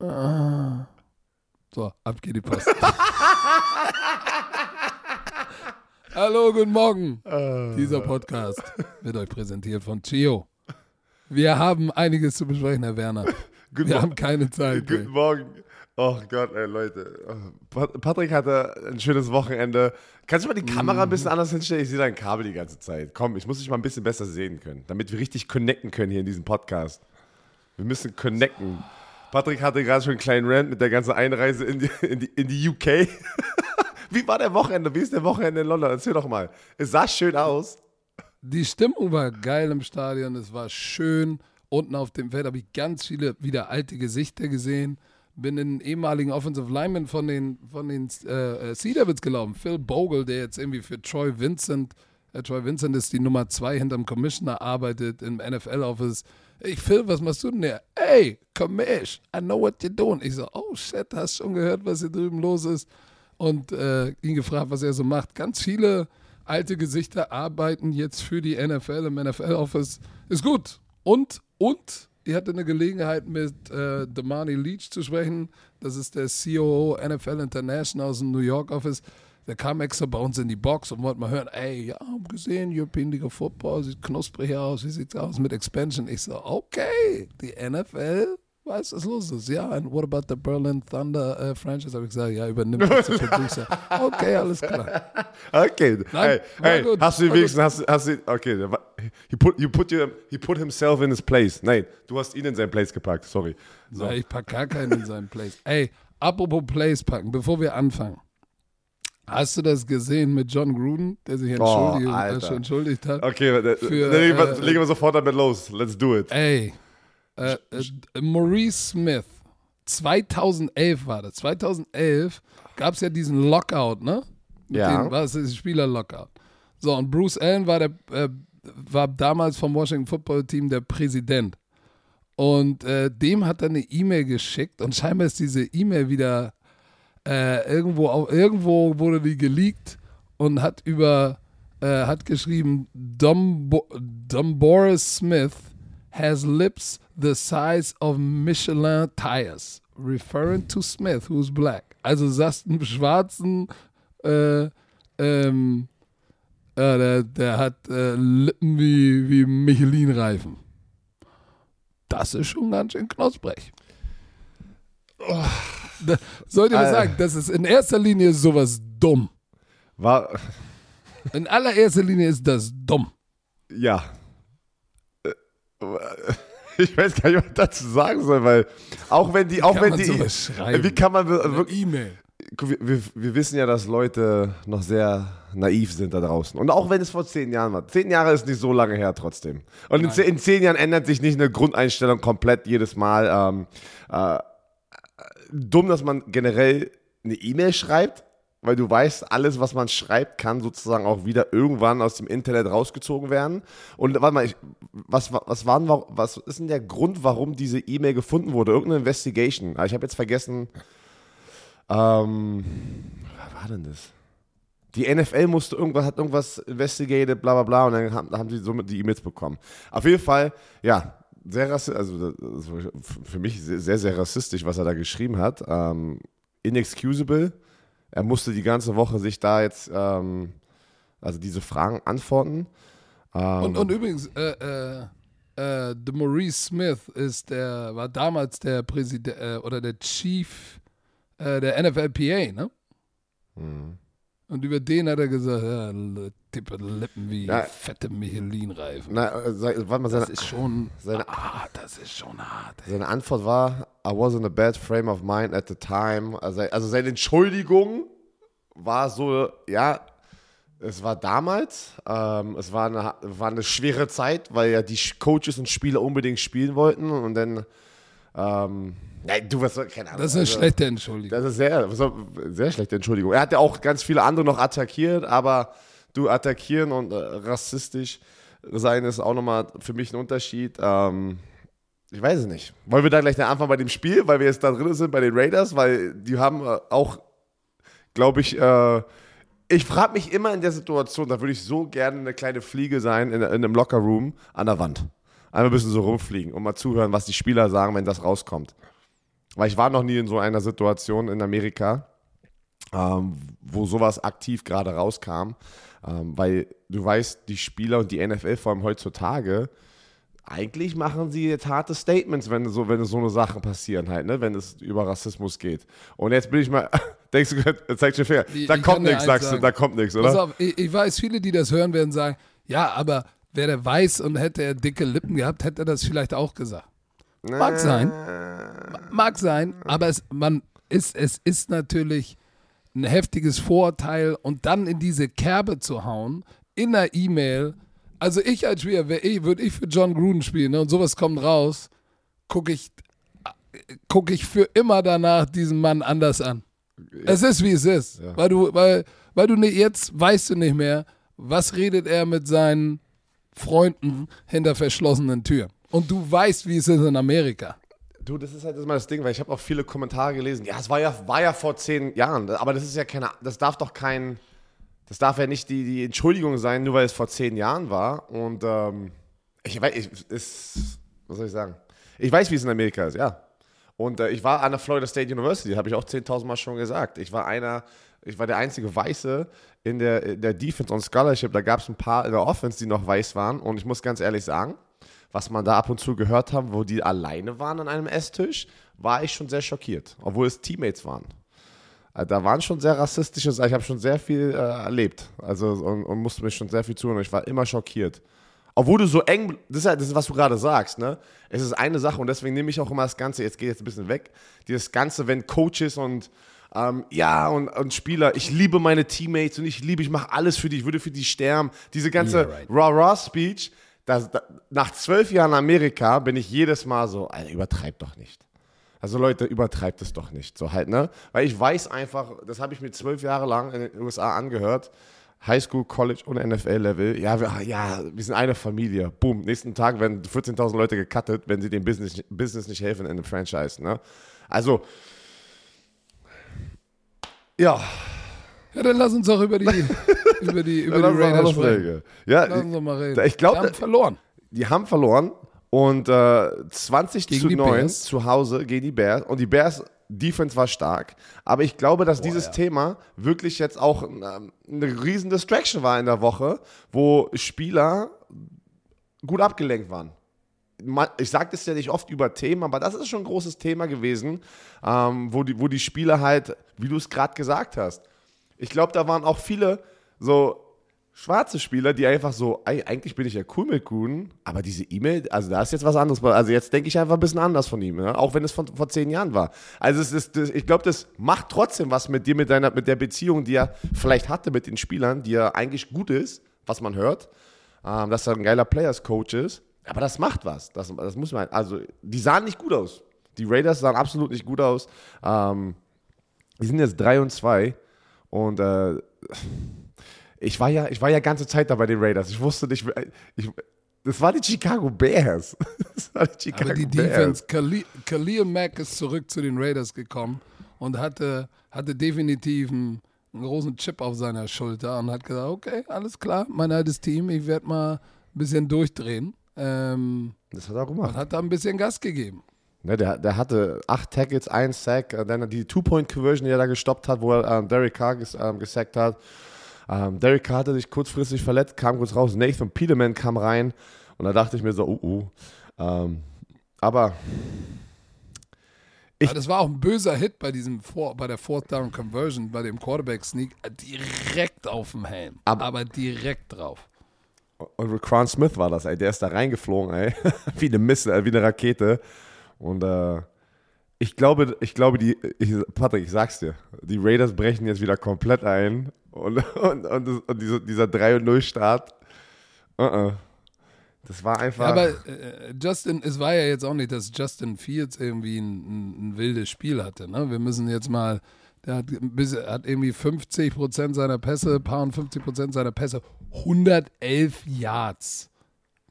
So, ab geht die Post. Hallo, guten Morgen. Dieser Podcast wird euch präsentiert von Chio. Wir haben einiges zu besprechen, Herr Werner. Guten Wir haben keine Zeit. Guten ey. Morgen. Oh Gott, ey, Leute. Pat- Patrick hatte ein schönes Wochenende. Kannst du mal die Kamera ein bisschen anders hinstellen? Ich sehe dein Kabel die ganze Zeit. Komm, ich muss dich mal ein bisschen besser sehen können, damit wir richtig connecten können hier in diesem Podcast. Wir müssen connecten. Patrick hatte gerade schon einen kleinen Rant mit der ganzen Einreise in die, in die, in die UK. Wie war der Wochenende? Wie ist der Wochenende in London? Erzähl doch mal. Es sah schön aus. Die Stimmung war geil im Stadion, es war schön. Unten auf dem Feld habe ich ganz viele wieder alte Gesichter gesehen. Bin in einen ehemaligen Offensive Lineman von den, von den äh, äh, Sea Devils gelaufen. Phil Bogle, der jetzt irgendwie für Troy Vincent, äh, Troy Vincent ist die Nummer zwei hinterm Commissioner, arbeitet im NFL-Office. Ich, Phil, was machst du denn hier? Hey, Commish, I know what you're doing. Ich so, oh shit, hast schon gehört, was hier drüben los ist? Und äh, ihn gefragt, was er so macht. Ganz viele alte Gesichter arbeiten jetzt für die NFL im NFL-Office. Ist gut. Und, und, ich hatte eine Gelegenheit mit äh, Damani Leach zu sprechen. Das ist der COO NFL International aus dem New York Office. Der kam extra bei uns in die Box und wollte mal hören, ey, ja, hab gesehen, European League of Football, sieht knusprig aus, wie sieht's aus mit Expansion? Ich so, okay, die NFL weiß, was los ist. Ja, and what about the Berlin Thunder äh, Franchise? Habe ich gesagt, ja, übernimmt das der Producer. Okay, alles klar. Okay. Nein, hey, hey, hast du wenigstens, hast, hast du, okay, he put, you put, your, he put himself in his place. Nein, du hast ihn in sein Place gepackt, sorry. So. Ja, ich packe gar keinen in seinen Place. Ey, apropos Place packen, bevor wir anfangen. Hast du das gesehen mit John Gruden, der sich entschuldigt, äh, Alter. schon entschuldigt hat? Okay, äh, Für, legen wir, äh, legen wir sofort damit los. Let's do it. Ey, äh, äh, Maurice Smith, 2011 war das. 2011 gab es ja diesen Lockout, ne? Mit Ja. Den, was ist Spieler-Lockout? So, und Bruce Allen war, der, äh, war damals vom Washington Football Team der Präsident. Und äh, dem hat er eine E-Mail geschickt und scheinbar ist diese E-Mail wieder äh, irgendwo, au- irgendwo wurde die geleakt und hat über, äh, hat geschrieben, Dumbo Dumboris Smith has lips the size of Michelin tires, referring to Smith, who's black. Also sagst einen schwarzen, äh, ähm, äh, der, der hat äh, Lippen wie, wie Michelin-Reifen. Das ist schon ganz schön knusprig. Da, sollte man Alter. sagen, das ist in erster Linie sowas dumm. War, In allererster Linie ist das dumm. ja. Äh, Ich weiß gar nicht, was ich dazu sagen soll, weil auch wenn die, auch kann wenn die, wie kann man wirklich, E-Mail. wir, wir, wir wissen ja, dass Leute noch sehr naiv sind da draußen. Und auch wenn es vor zehn Jahren war. Zehn Jahre ist nicht so lange her trotzdem. Und in, in zehn Jahren ändert sich nicht eine Grundeinstellung komplett jedes Mal. Ähm, äh, dumm, dass man generell eine E-Mail schreibt, weil du weißt, alles, was man schreibt, kann sozusagen auch wieder irgendwann aus dem Internet rausgezogen werden. Und warte mal, ich, was, was, waren, was ist denn der Grund, warum diese E-Mail gefunden wurde? Irgendeine Investigation. Ah, Ich habe jetzt vergessen, ähm, was war denn das? Die NFL musste irgendwas, hat irgendwas investigated, bla bla bla, und dann haben, haben sie somit die E-Mails bekommen. Auf jeden Fall, ja, sehr rassistisch, also für mich sehr, sehr, rassistisch, was er da geschrieben hat. Ähm, inexcusable. Er musste die ganze Woche sich da jetzt, ähm, also diese Fragen antworten. Ähm, Und, und übrigens, äh, äh, äh, der Maurice Smith ist der, war damals der Präsident äh, oder der Chief äh, der NFLPA, ne? Mhm. Und über den hat er gesagt, ja, Tippe Lippen wie Ja. fette Michelin-Reifen. na, äh, sei- warte mal, seine, Das ist schon, seine- ah, das ist schon hart. Ey. Seine Antwort war, I was in a bad frame of mind at the time. Also, also seine Entschuldigung war so, ja, es war damals, ähm, es war eine, war eine schwere Zeit, weil ja die Coaches und Spieler unbedingt spielen wollten und dann, ähm, nein, du was, keine Ahnung. Das ist eine also, schlechte Entschuldigung. Das ist sehr, sehr schlechte Entschuldigung. Er hat ja auch ganz viele andere noch attackiert, aber du attackieren und äh, rassistisch sein ist auch nochmal für mich ein Unterschied. Ähm, ich weiß es nicht. Wollen wir da gleich anfangen bei dem Spiel, weil wir jetzt da drin sind bei den Raiders, weil die haben äh, auch, glaube ich, äh, ich frage mich immer in der Situation, da würde ich so gerne eine kleine Fliege sein in, in einem Lockerroom an der Wand. Einmal ein bisschen so rumfliegen und mal zuhören, was die Spieler sagen, wenn das rauskommt. weil ich war noch nie in so einer Situation in Amerika, ähm, wo sowas aktiv gerade rauskam, ähm, weil du weißt, die Spieler und die NFL vor allem heutzutage, eigentlich machen sie jetzt harte Statements, wenn so, wenn so eine Sachen passieren halt, ne, wenn es über Rassismus geht. Und jetzt bin ich mal, denkst du, zeig dir Finger, da ich kommt nichts, sagst sagen. du, da kommt nichts, oder? Pass auf, ich, ich, weiß, viele, die das hören, werden sagen, ja, aber wäre der weiß und hätte er dicke Lippen gehabt, hätte er das vielleicht auch gesagt. Mag sein, mag sein, aber es, man ist, es ist natürlich ein heftiges Vorurteil und dann in diese Kerbe zu hauen, in einer E-Mail, also ich als Spieler, würde ich für John Gruden spielen ne, und sowas kommt raus, gucke ich, guck ich für immer danach diesen Mann anders an. Ja. Es ist wie es ist. Ja. Weil du, weil, weil du nicht, jetzt weißt du nicht mehr, was redet er mit seinen Freunden hinter verschlossenen Türen. Und du weißt, wie es ist in Amerika. Du, das ist halt immer das Ding, weil ich habe auch viele Kommentare gelesen. Ja, es war ja, war ja vor zehn Jahren, aber das ist ja keine, das darf doch kein, das darf ja nicht die, die Entschuldigung sein, nur weil es vor zehn Jahren war. Und ähm, ich weiß, ich, ist, was soll ich sagen? Ich weiß, wie es in Amerika ist, ja. Und äh, ich war an der Florida State University, habe ich auch 10.000 Mal schon gesagt. Ich war einer, ich war der einzige Weiße in der, in der Defense on Scholarship. Da gab es ein paar in der Offense, die noch weiß waren. Und ich muss ganz ehrlich sagen, was man da ab und zu gehört haben, wo die alleine waren an einem Esstisch, war ich schon sehr schockiert, obwohl es Teammates waren. Äh, da waren schon sehr rassistische Sachen. Ich habe schon sehr viel äh, erlebt. Also und, und, musste mich schon sehr viel. Und ich war immer schockiert. Obwohl du so eng, das ist, ja, das ist was du gerade sagst, ne? Es ist eine Sache und deswegen nehme ich auch immer das Ganze, jetzt geht jetzt ein bisschen weg, dieses Ganze, wenn Coaches und ähm, ja, und, und Spieler, ich liebe meine Teammates und ich liebe, ich mache alles für die, ich würde für die sterben. Diese ganze yeah, right. Raw-Raw-Speech, nach zwölf Jahren Amerika bin ich jedes Mal so, Alter, übertreib doch nicht. Also Leute, übertreibt es doch nicht. So halt, ne? Weil ich weiß einfach, das habe ich mir zwölf Jahre lang in den USA angehört. Highschool, College und NFL-Level. Ja, wir, ja, wir sind eine Familie. Boom. Nächsten Tag werden 14.000 Leute gecuttet, wenn sie dem Business, Business nicht helfen in einem Franchise. Ne? Also, ja. Ja, dann lass uns doch über die, über die, über die Raiders sprechen. Ja, lass uns doch mal reden. Ich glaube, die haben verloren. Die haben verloren. Und äh, 20 gegen zu 9 Bears. zu Hause gegen die Bears. Und die Bears Defense war stark. Aber ich glaube, dass Boah, dieses ja. Thema wirklich jetzt auch eine, eine riesen Distraction war in der Woche, wo Spieler gut abgelenkt waren. Ich sage das ja nicht oft über Themen, aber das ist schon ein großes Thema gewesen, ähm, wo, die, wo die Spieler halt, wie du es gerade gesagt hast, ich glaube, da waren auch viele so schwarze Spieler, die einfach so, eigentlich bin ich ja cool mit Gruden, aber diese E-Mail, also da ist jetzt was anderes. Also jetzt denke ich einfach ein bisschen anders von ihm, ja? auch wenn es von, vor zehn Jahren war. Also es ist, das, ich glaube, das macht trotzdem was mit dir, mit deiner, mit der Beziehung, die er vielleicht hatte mit den Spielern, die ja eigentlich gut ist, was man hört, ähm, dass er ein geiler Players-Coach ist. Aber das macht was. Das, das muss man, also die sahen nicht gut aus. Die Raiders sahen absolut nicht gut aus. Ähm, die sind jetzt 3 und 2 und äh, ich war ja, ich war ja ganze Zeit da bei den Raiders. Ich wusste nicht, ich, das war die Chicago Bears. Das war die Chicago Aber die Bears. Defense, Khalil, Khalil Mack ist zurück zu den Raiders gekommen und hatte, hatte definitiv einen, einen, großen Chip auf seiner Schulter und hat gesagt, okay, alles klar, mein altes Team, ich werde mal ein bisschen durchdrehen. Ähm, das hat er auch gemacht. Und hat da ein bisschen Gas gegeben. Ne, der, der hatte acht Tackles, ein Sack, äh, dann die Two-Point-Conversion, die er da gestoppt hat, wo er ähm, Derek Carr ges, ähm, gesackt hat. Ähm, Derek Carr hatte sich kurzfristig verletzt, kam kurz raus. Nathan Peterman kam rein und da dachte ich mir so, uh, uh. Ähm, aber ich, das war auch ein böser Hit bei diesem bei der Fourth Down Conversion, bei dem Quarterback Sneak, direkt auf dem Helm. Aber, aber direkt drauf. Und Ron Smith war das, ey. Der ist da reingeflogen, ey. wie eine Missile, äh, wie eine Rakete. Und äh, ich glaube, ich glaube, die, ich, Patrick, ich sag's dir, die Raiders brechen jetzt wieder komplett ein und, und, und, und dieser, dieser 3-0-Start, uh -uh. das war einfach. Ja, aber äh, Justin, es war ja jetzt auch nicht, dass Justin Fields irgendwie ein, ein, ein wildes Spiel hatte. Ne? Wir müssen jetzt mal, der hat, hat irgendwie 50% seiner Pässe, paar und 50% seiner Pässe, 111 Yards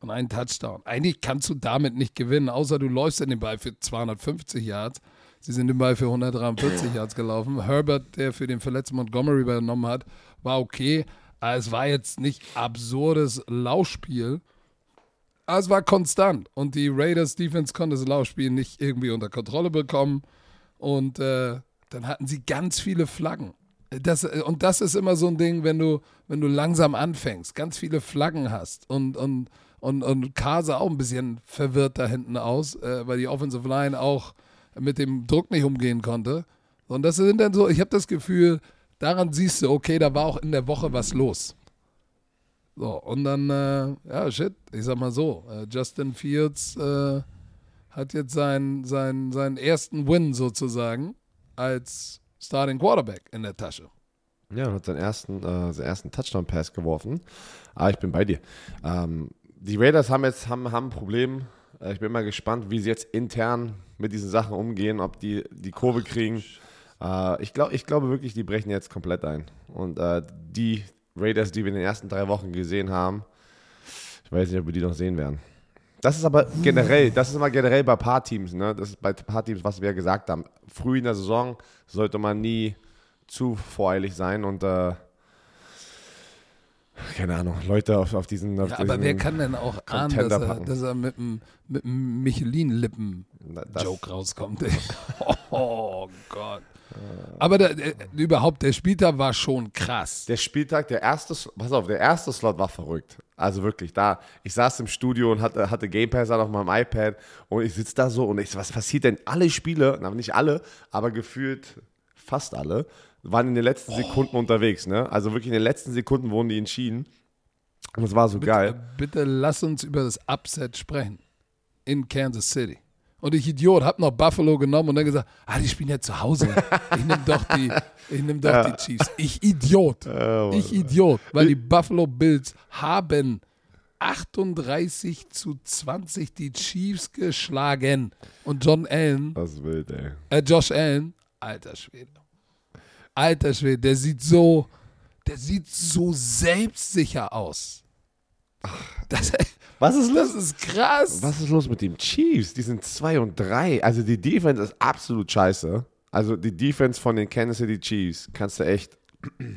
und einen Touchdown. Eigentlich kannst du damit nicht gewinnen, außer du läufst in den Ball für 250 Yards. Sie sind den Ball für 143 Yards gelaufen. Herbert, der für den verletzten Montgomery übernommen hat, war okay. Aber es war jetzt nicht absurdes Laufspiel. Aber es war konstant. Und die Raiders Defense konnte das Laufspiel nicht irgendwie unter Kontrolle bekommen. Und äh, dann hatten sie ganz viele Flaggen. Das, und das ist immer so ein Ding, wenn du, wenn du langsam anfängst, ganz viele Flaggen hast und, und, und, und Kase auch ein bisschen verwirrt da hinten aus, äh, weil die Offensive Line auch mit dem Druck nicht umgehen konnte. Und das sind dann so, ich habe das Gefühl, daran siehst du, okay, da war auch in der Woche was los. So, und dann, äh, ja, shit, ich sag mal so, äh, Justin Fields äh, hat jetzt seinen, seinen, seinen ersten Win sozusagen als Starting Quarterback in der Tasche. Ja, und hat seinen ersten, äh, ersten Touchdown-Pass geworfen. Ah, ich bin bei dir. Ähm, die Raiders haben jetzt haben, haben ein Problem. Äh, ich bin mal gespannt, wie sie jetzt intern mit diesen Sachen umgehen, ob die die Kurve kriegen. Äh, ich, glaub, ich glaube wirklich, die brechen jetzt komplett ein. Und äh, die Raiders, die wir in den ersten drei Wochen gesehen haben, ich weiß nicht, ob wir die noch sehen werden. Das ist aber generell, das ist immer generell bei Paarteams, ne? Das ist bei Paarteams, was wir ja gesagt haben. Früh in der Saison sollte man nie zu voreilig sein und äh, keine Ahnung, Leute auf, auf diesen. Auf ja, aber wer kann denn auch ahnen, dass er, dass er, mit einem mit Michelin-Lippen-Joke rauskommt? oh Gott. Aber der, der, überhaupt, der Spieltag war schon krass. Der Spieltag, der erste, pass auf, der erste Slot war verrückt. Also wirklich, da, ich saß im Studio und hatte, hatte Game Pass auf meinem iPad und ich sitze da so und ich, was passiert denn? Alle Spiele, na, nicht alle, aber gefühlt fast alle, waren in den letzten Sekunden oh. unterwegs, ne? Also wirklich in den letzten Sekunden wurden die entschieden. Und es war so bitte, geil. Bitte lass uns über das Upset sprechen. In Kansas City. Und ich Idiot hab noch Buffalo genommen und dann gesagt, ah, die spielen ja zu Hause. Ich nehme doch die, ich nehm doch ja. die Chiefs. Ich Idiot. Oh, ich Idiot. Weil die Buffalo Bills haben 38 zu 20 die Chiefs geschlagen. Und John Allen. Das wild, ey. Äh, Josh Allen. Alter Schwede. Alter Schwede, der sieht so, der sieht so selbstsicher aus. Das, was ist los? Das ist krass. Was ist los mit den Chiefs? Die sind 2 und 3. Also die Defense ist absolut scheiße. Also die Defense von den Kansas City Chiefs kannst du echt.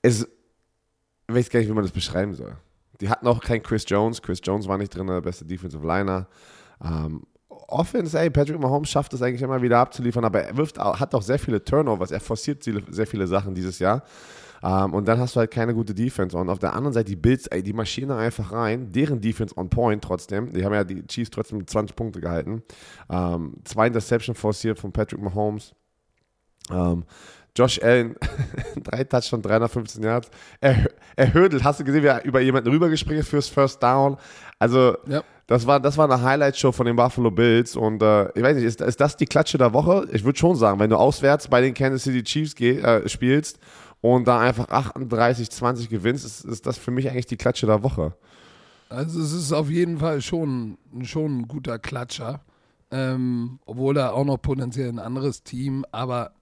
Es, ich weiß gar nicht, wie man das beschreiben soll. Die hatten auch keinen Chris Jones. Chris Jones war nicht drin, der beste Defensive Liner. Ähm, Offense, ey, Patrick Mahomes schafft es eigentlich immer wieder abzuliefern, aber er wirft, hat auch sehr viele Turnovers. Er forciert sehr viele Sachen dieses Jahr. Um, ähm, und dann hast du halt keine gute Defense. Und auf der anderen Seite die Bills, ey, die Maschine einfach rein. Deren Defense on point trotzdem. Die haben ja die Chiefs trotzdem mit 20 Punkte gehalten. Um, ähm, zwei Interception forciert von Patrick Mahomes. Um, ähm, Josh Allen, drei Touchdowns, 315 Yards. Er, er hödelt. Hast du gesehen, wie er über jemanden rübergespringen ist fürs First Down? Also, ja. das, war, das war eine Highlight-Show von den Buffalo Bills. Und äh, ich weiß nicht, ist, ist das die Klatsche der Woche? Ich würde schon sagen, wenn du auswärts bei den Kansas City Chiefs geh, äh, spielst und da einfach 38, 20 gewinnst, ist, ist das für mich eigentlich die Klatsche der Woche. Also es ist auf jeden Fall schon, schon ein guter Klatscher. Ähm, obwohl er auch noch potenziell ein anderes Team, aber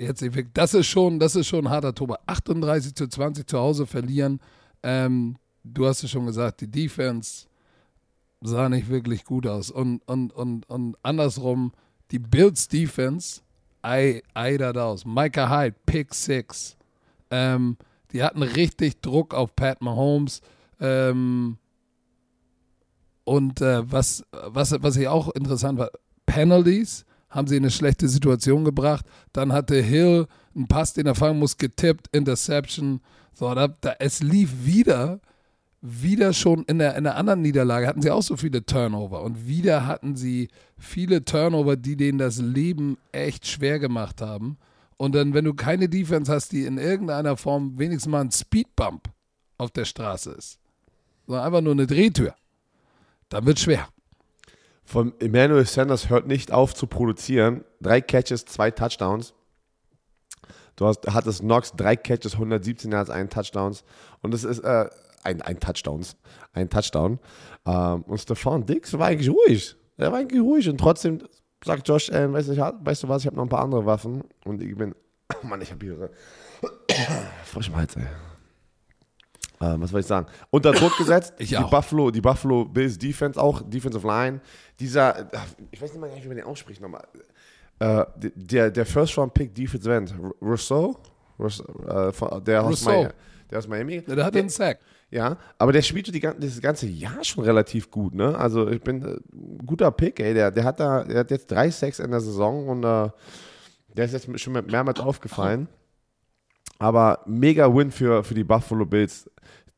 jetzt das ist schon, das ist schon harter Toba. 38 zu 20 zu Hause verlieren. Ähm, du hast es schon gesagt, die Defense sah nicht wirklich gut aus. Und, und, und, und andersrum, die Bills Defense Ei, Ei da aus. Micah Hyde, Pick Six. Ähm, die hatten richtig Druck auf Pat Mahomes. Ähm, und äh, was, was, was ich auch interessant war, Penalties haben sie in eine schlechte Situation gebracht. Dann hatte Hill einen Pass, den er fangen muss, getippt, Interception. So, da, da, es lief wieder wieder schon in der, in der anderen Niederlage hatten sie auch so viele Turnover und wieder hatten sie viele Turnover, die denen das Leben echt schwer gemacht haben. Und dann, wenn du keine Defense hast, die in irgendeiner Form wenigstens mal ein Speedbump auf der Straße ist, sondern einfach nur eine Drehtür, dann wird schwer. Von Emmanuel Sanders hört nicht auf zu produzieren. Drei Catches, zwei Touchdowns. Du hast, hattest Knox, drei Catches, 117 Yards, einen Touchdowns. Und das ist, äh, ein, ein Touchdowns, ein Touchdown. Ähm, und Stefan Dix war eigentlich ruhig. Er war eigentlich ruhig und trotzdem sagt Josh äh, weißt, du, weißt du was, ich habe noch ein paar andere Waffen und ich bin, oh Mann, ich habe hier frisch Hals, ey. Äh, was soll ich sagen? Unter Druck gesetzt. die auch. Buffalo, die Buffalo Bills Defense auch, Defensive Line. Dieser, ich weiß nicht mal, wie man den ausspricht nochmal. Äh, der, der First Round Pick Defensive End, Rousseau, Rousseau äh, der, aus Miami, der aus Miami. Der hat den Sack. Ja, aber der spielte die, das ganze Jahr schon relativ gut, ne? Also ich bin äh, guter Pick, ey. Der, der, hat da, der hat jetzt drei Sacks in der Saison und äh, der ist jetzt schon mehrmals aufgefallen. Aber mega Win für, für die Buffalo Bills.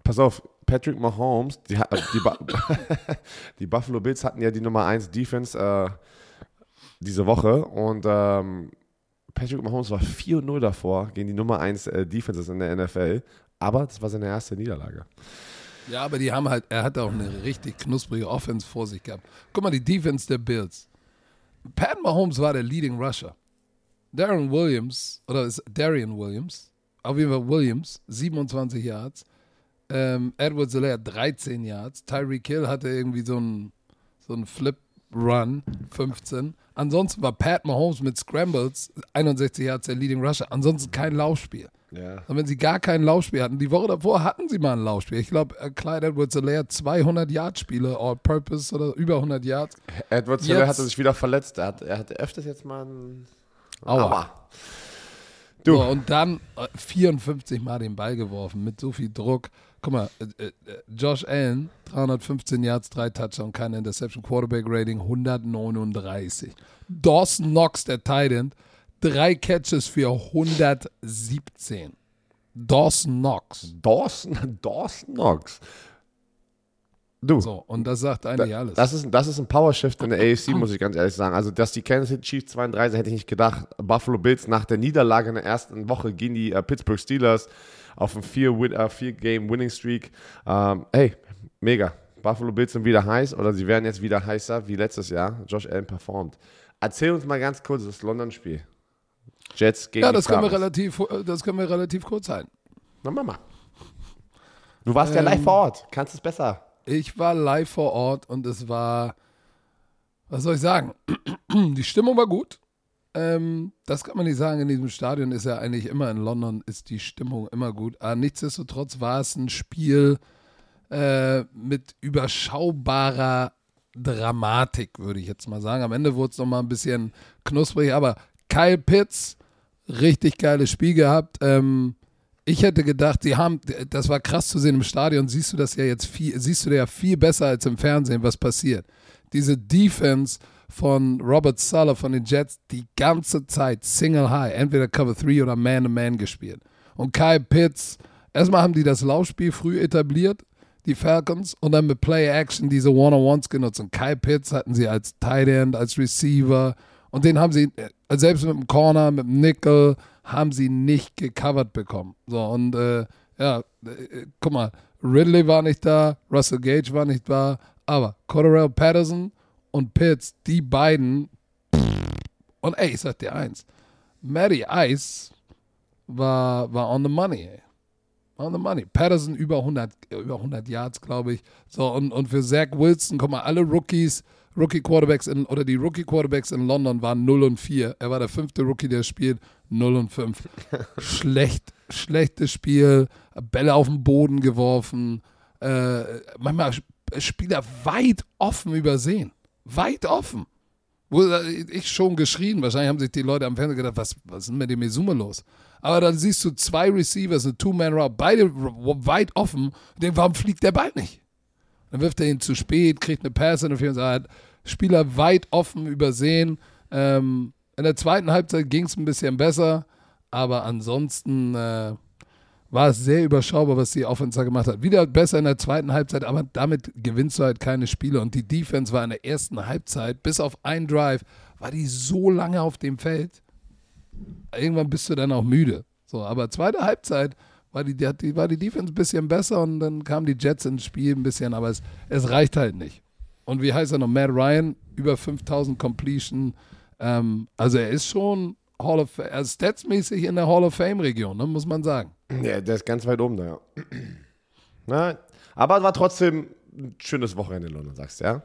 Pass auf, Patrick Mahomes, die, die, die Buffalo Bills hatten ja die Nummer 1 Defense äh, diese Woche und ähm, Patrick Mahomes war 4-0 davor gegen die Nummer 1 äh, Defenses in der NFL, aber das war seine erste Niederlage. Ja, aber die haben halt, er hat auch eine richtig knusprige Offense vor sich gehabt. Guck mal, die Defense der Bills. Pat Mahomes war der Leading Rusher. Darren Williams, oder ist Darian Williams, auf jeden Fall Williams, 27 Yards. Ähm, Edward Zeller 13 Yards. Tyreek Hill hatte irgendwie so einen so Flip-Run, 15. Ansonsten war Pat Mahomes mit Scrambles 61 Yards der Leading Rusher. Ansonsten kein Laufspiel. Ja. Und wenn sie gar kein Laufspiel hatten, die Woche davor hatten sie mal ein Laufspiel. Ich glaube, äh, Clyde Edwards Alaire 200 Yard Spiele, All Purpose oder über 100 Yards. Edwards Alaire hatte sich wieder verletzt. Er, hat, er hatte öfters jetzt mal ein Aua. Aua. Du. So, und dann 54 äh, Mal den Ball geworfen mit so viel Druck. Guck mal, äh, äh, Josh Allen, 315 Yards, drei Touchdowns, keine Interception, Quarterback Rating 139. Dawson Knox, der Titan, drei Catches für 117. Dawson Knox. Dawson, Dawson Knox. Du. So, und das sagt eigentlich da, alles. Das ist, das ist ein Powershift in der AFC, muss ich ganz ehrlich sagen. Also, dass die Kansas City Chiefs 32 hätte ich nicht gedacht. Buffalo Bills nach der Niederlage in der ersten Woche gegen die uh, Pittsburgh Steelers auf einem 4-Game-Winning-Streak. Uh, ähm, hey, mega. Buffalo Bills sind wieder heiß oder sie werden jetzt wieder heißer wie letztes Jahr. Josh Allen performt. Erzähl uns mal ganz kurz das London-Spiel. Jets gegen Ja, das können, wir relativ, das können wir relativ kurz halten. Na, Mama. Du warst ähm, ja live vor Ort. Kannst es besser. Ich war live vor Ort und es war, was soll ich sagen? Die Stimmung war gut. Ähm, das kann man nicht sagen. In diesem Stadion ist ja eigentlich immer in London ist die Stimmung immer gut. Aber nichtsdestotrotz war es ein Spiel äh, mit überschaubarer Dramatik, würde ich jetzt mal sagen. Am Ende wurde es nochmal ein bisschen knusprig, aber Kyle Pitts, richtig geiles Spiel gehabt. Ähm, ich hätte gedacht, sie haben, das war krass zu sehen im Stadion, siehst du das ja jetzt viel, siehst du ja viel besser als im Fernsehen, was passiert. Diese Defense von Robert Suller von den Jets die ganze Zeit Single High, entweder Cover 3 oder Man-to-Man -Man gespielt. Und Kyle Pitts, erstmal haben die das Laufspiel früh etabliert, die Falcons, und dann mit Play Action diese One-on-Ones genutzt. Und Kyle Pitts hatten sie als Tight End, als Receiver, und den haben sie, äh, selbst mit dem Corner, mit dem Nickel, haben sie nicht gecovert bekommen. So, und äh, ja, äh, guck mal, Ridley war nicht da, Russell Gage war nicht da, aber Cordell Patterson und Pitts, die beiden, und ey, ich sag dir eins, Matty Ice war, war on the money, ey. On the money. Patterson über 100, über 100 Yards, glaube ich. So, und, und für Zach Wilson, guck mal, alle Rookies, Rookie Quarterbacks in, oder die Rookie Quarterbacks in London waren 0 und 4. Er war der fünfte Rookie, der spielt 0 und 5. Schlecht, schlechtes Spiel, Bälle auf den Boden geworfen, äh, manchmal Spieler weit offen übersehen. Weit offen. Wo ich schon geschrien, wahrscheinlich haben sich die Leute am Fernseher gedacht, was, was ist denn mit dem Mesume los? Aber dann siehst du zwei Receivers, eine Two-Man-Route, beide weit offen. Und warum fliegt der Ball nicht? Dann wirft er ihn zu spät, kriegt eine Pass und hat Spieler weit offen übersehen. Ähm, in der zweiten Halbzeit ging es ein bisschen besser, aber ansonsten äh, war es sehr überschaubar, was die Offense gemacht hat. Wieder besser in der zweiten Halbzeit, aber damit gewinnst du halt keine Spiele. Und die Defense war in der ersten Halbzeit, bis auf einen Drive, war die so lange auf dem Feld. Irgendwann bist du dann auch müde. So, aber zweite Halbzeit war die, die, war die Defense ein bisschen besser und dann kamen die Jets ins Spiel ein bisschen, aber es, es reicht halt nicht. Und wie heißt er noch? Matt Ryan, über 5000 Completion. Ähm, also er ist schon Hall of er statsmäßig in der Hall of Fame-Region, ne, muss man sagen. Ja, der ist ganz weit oben da, ja. Na, aber war trotzdem ein schönes Wochenende in London, sagst du, ja?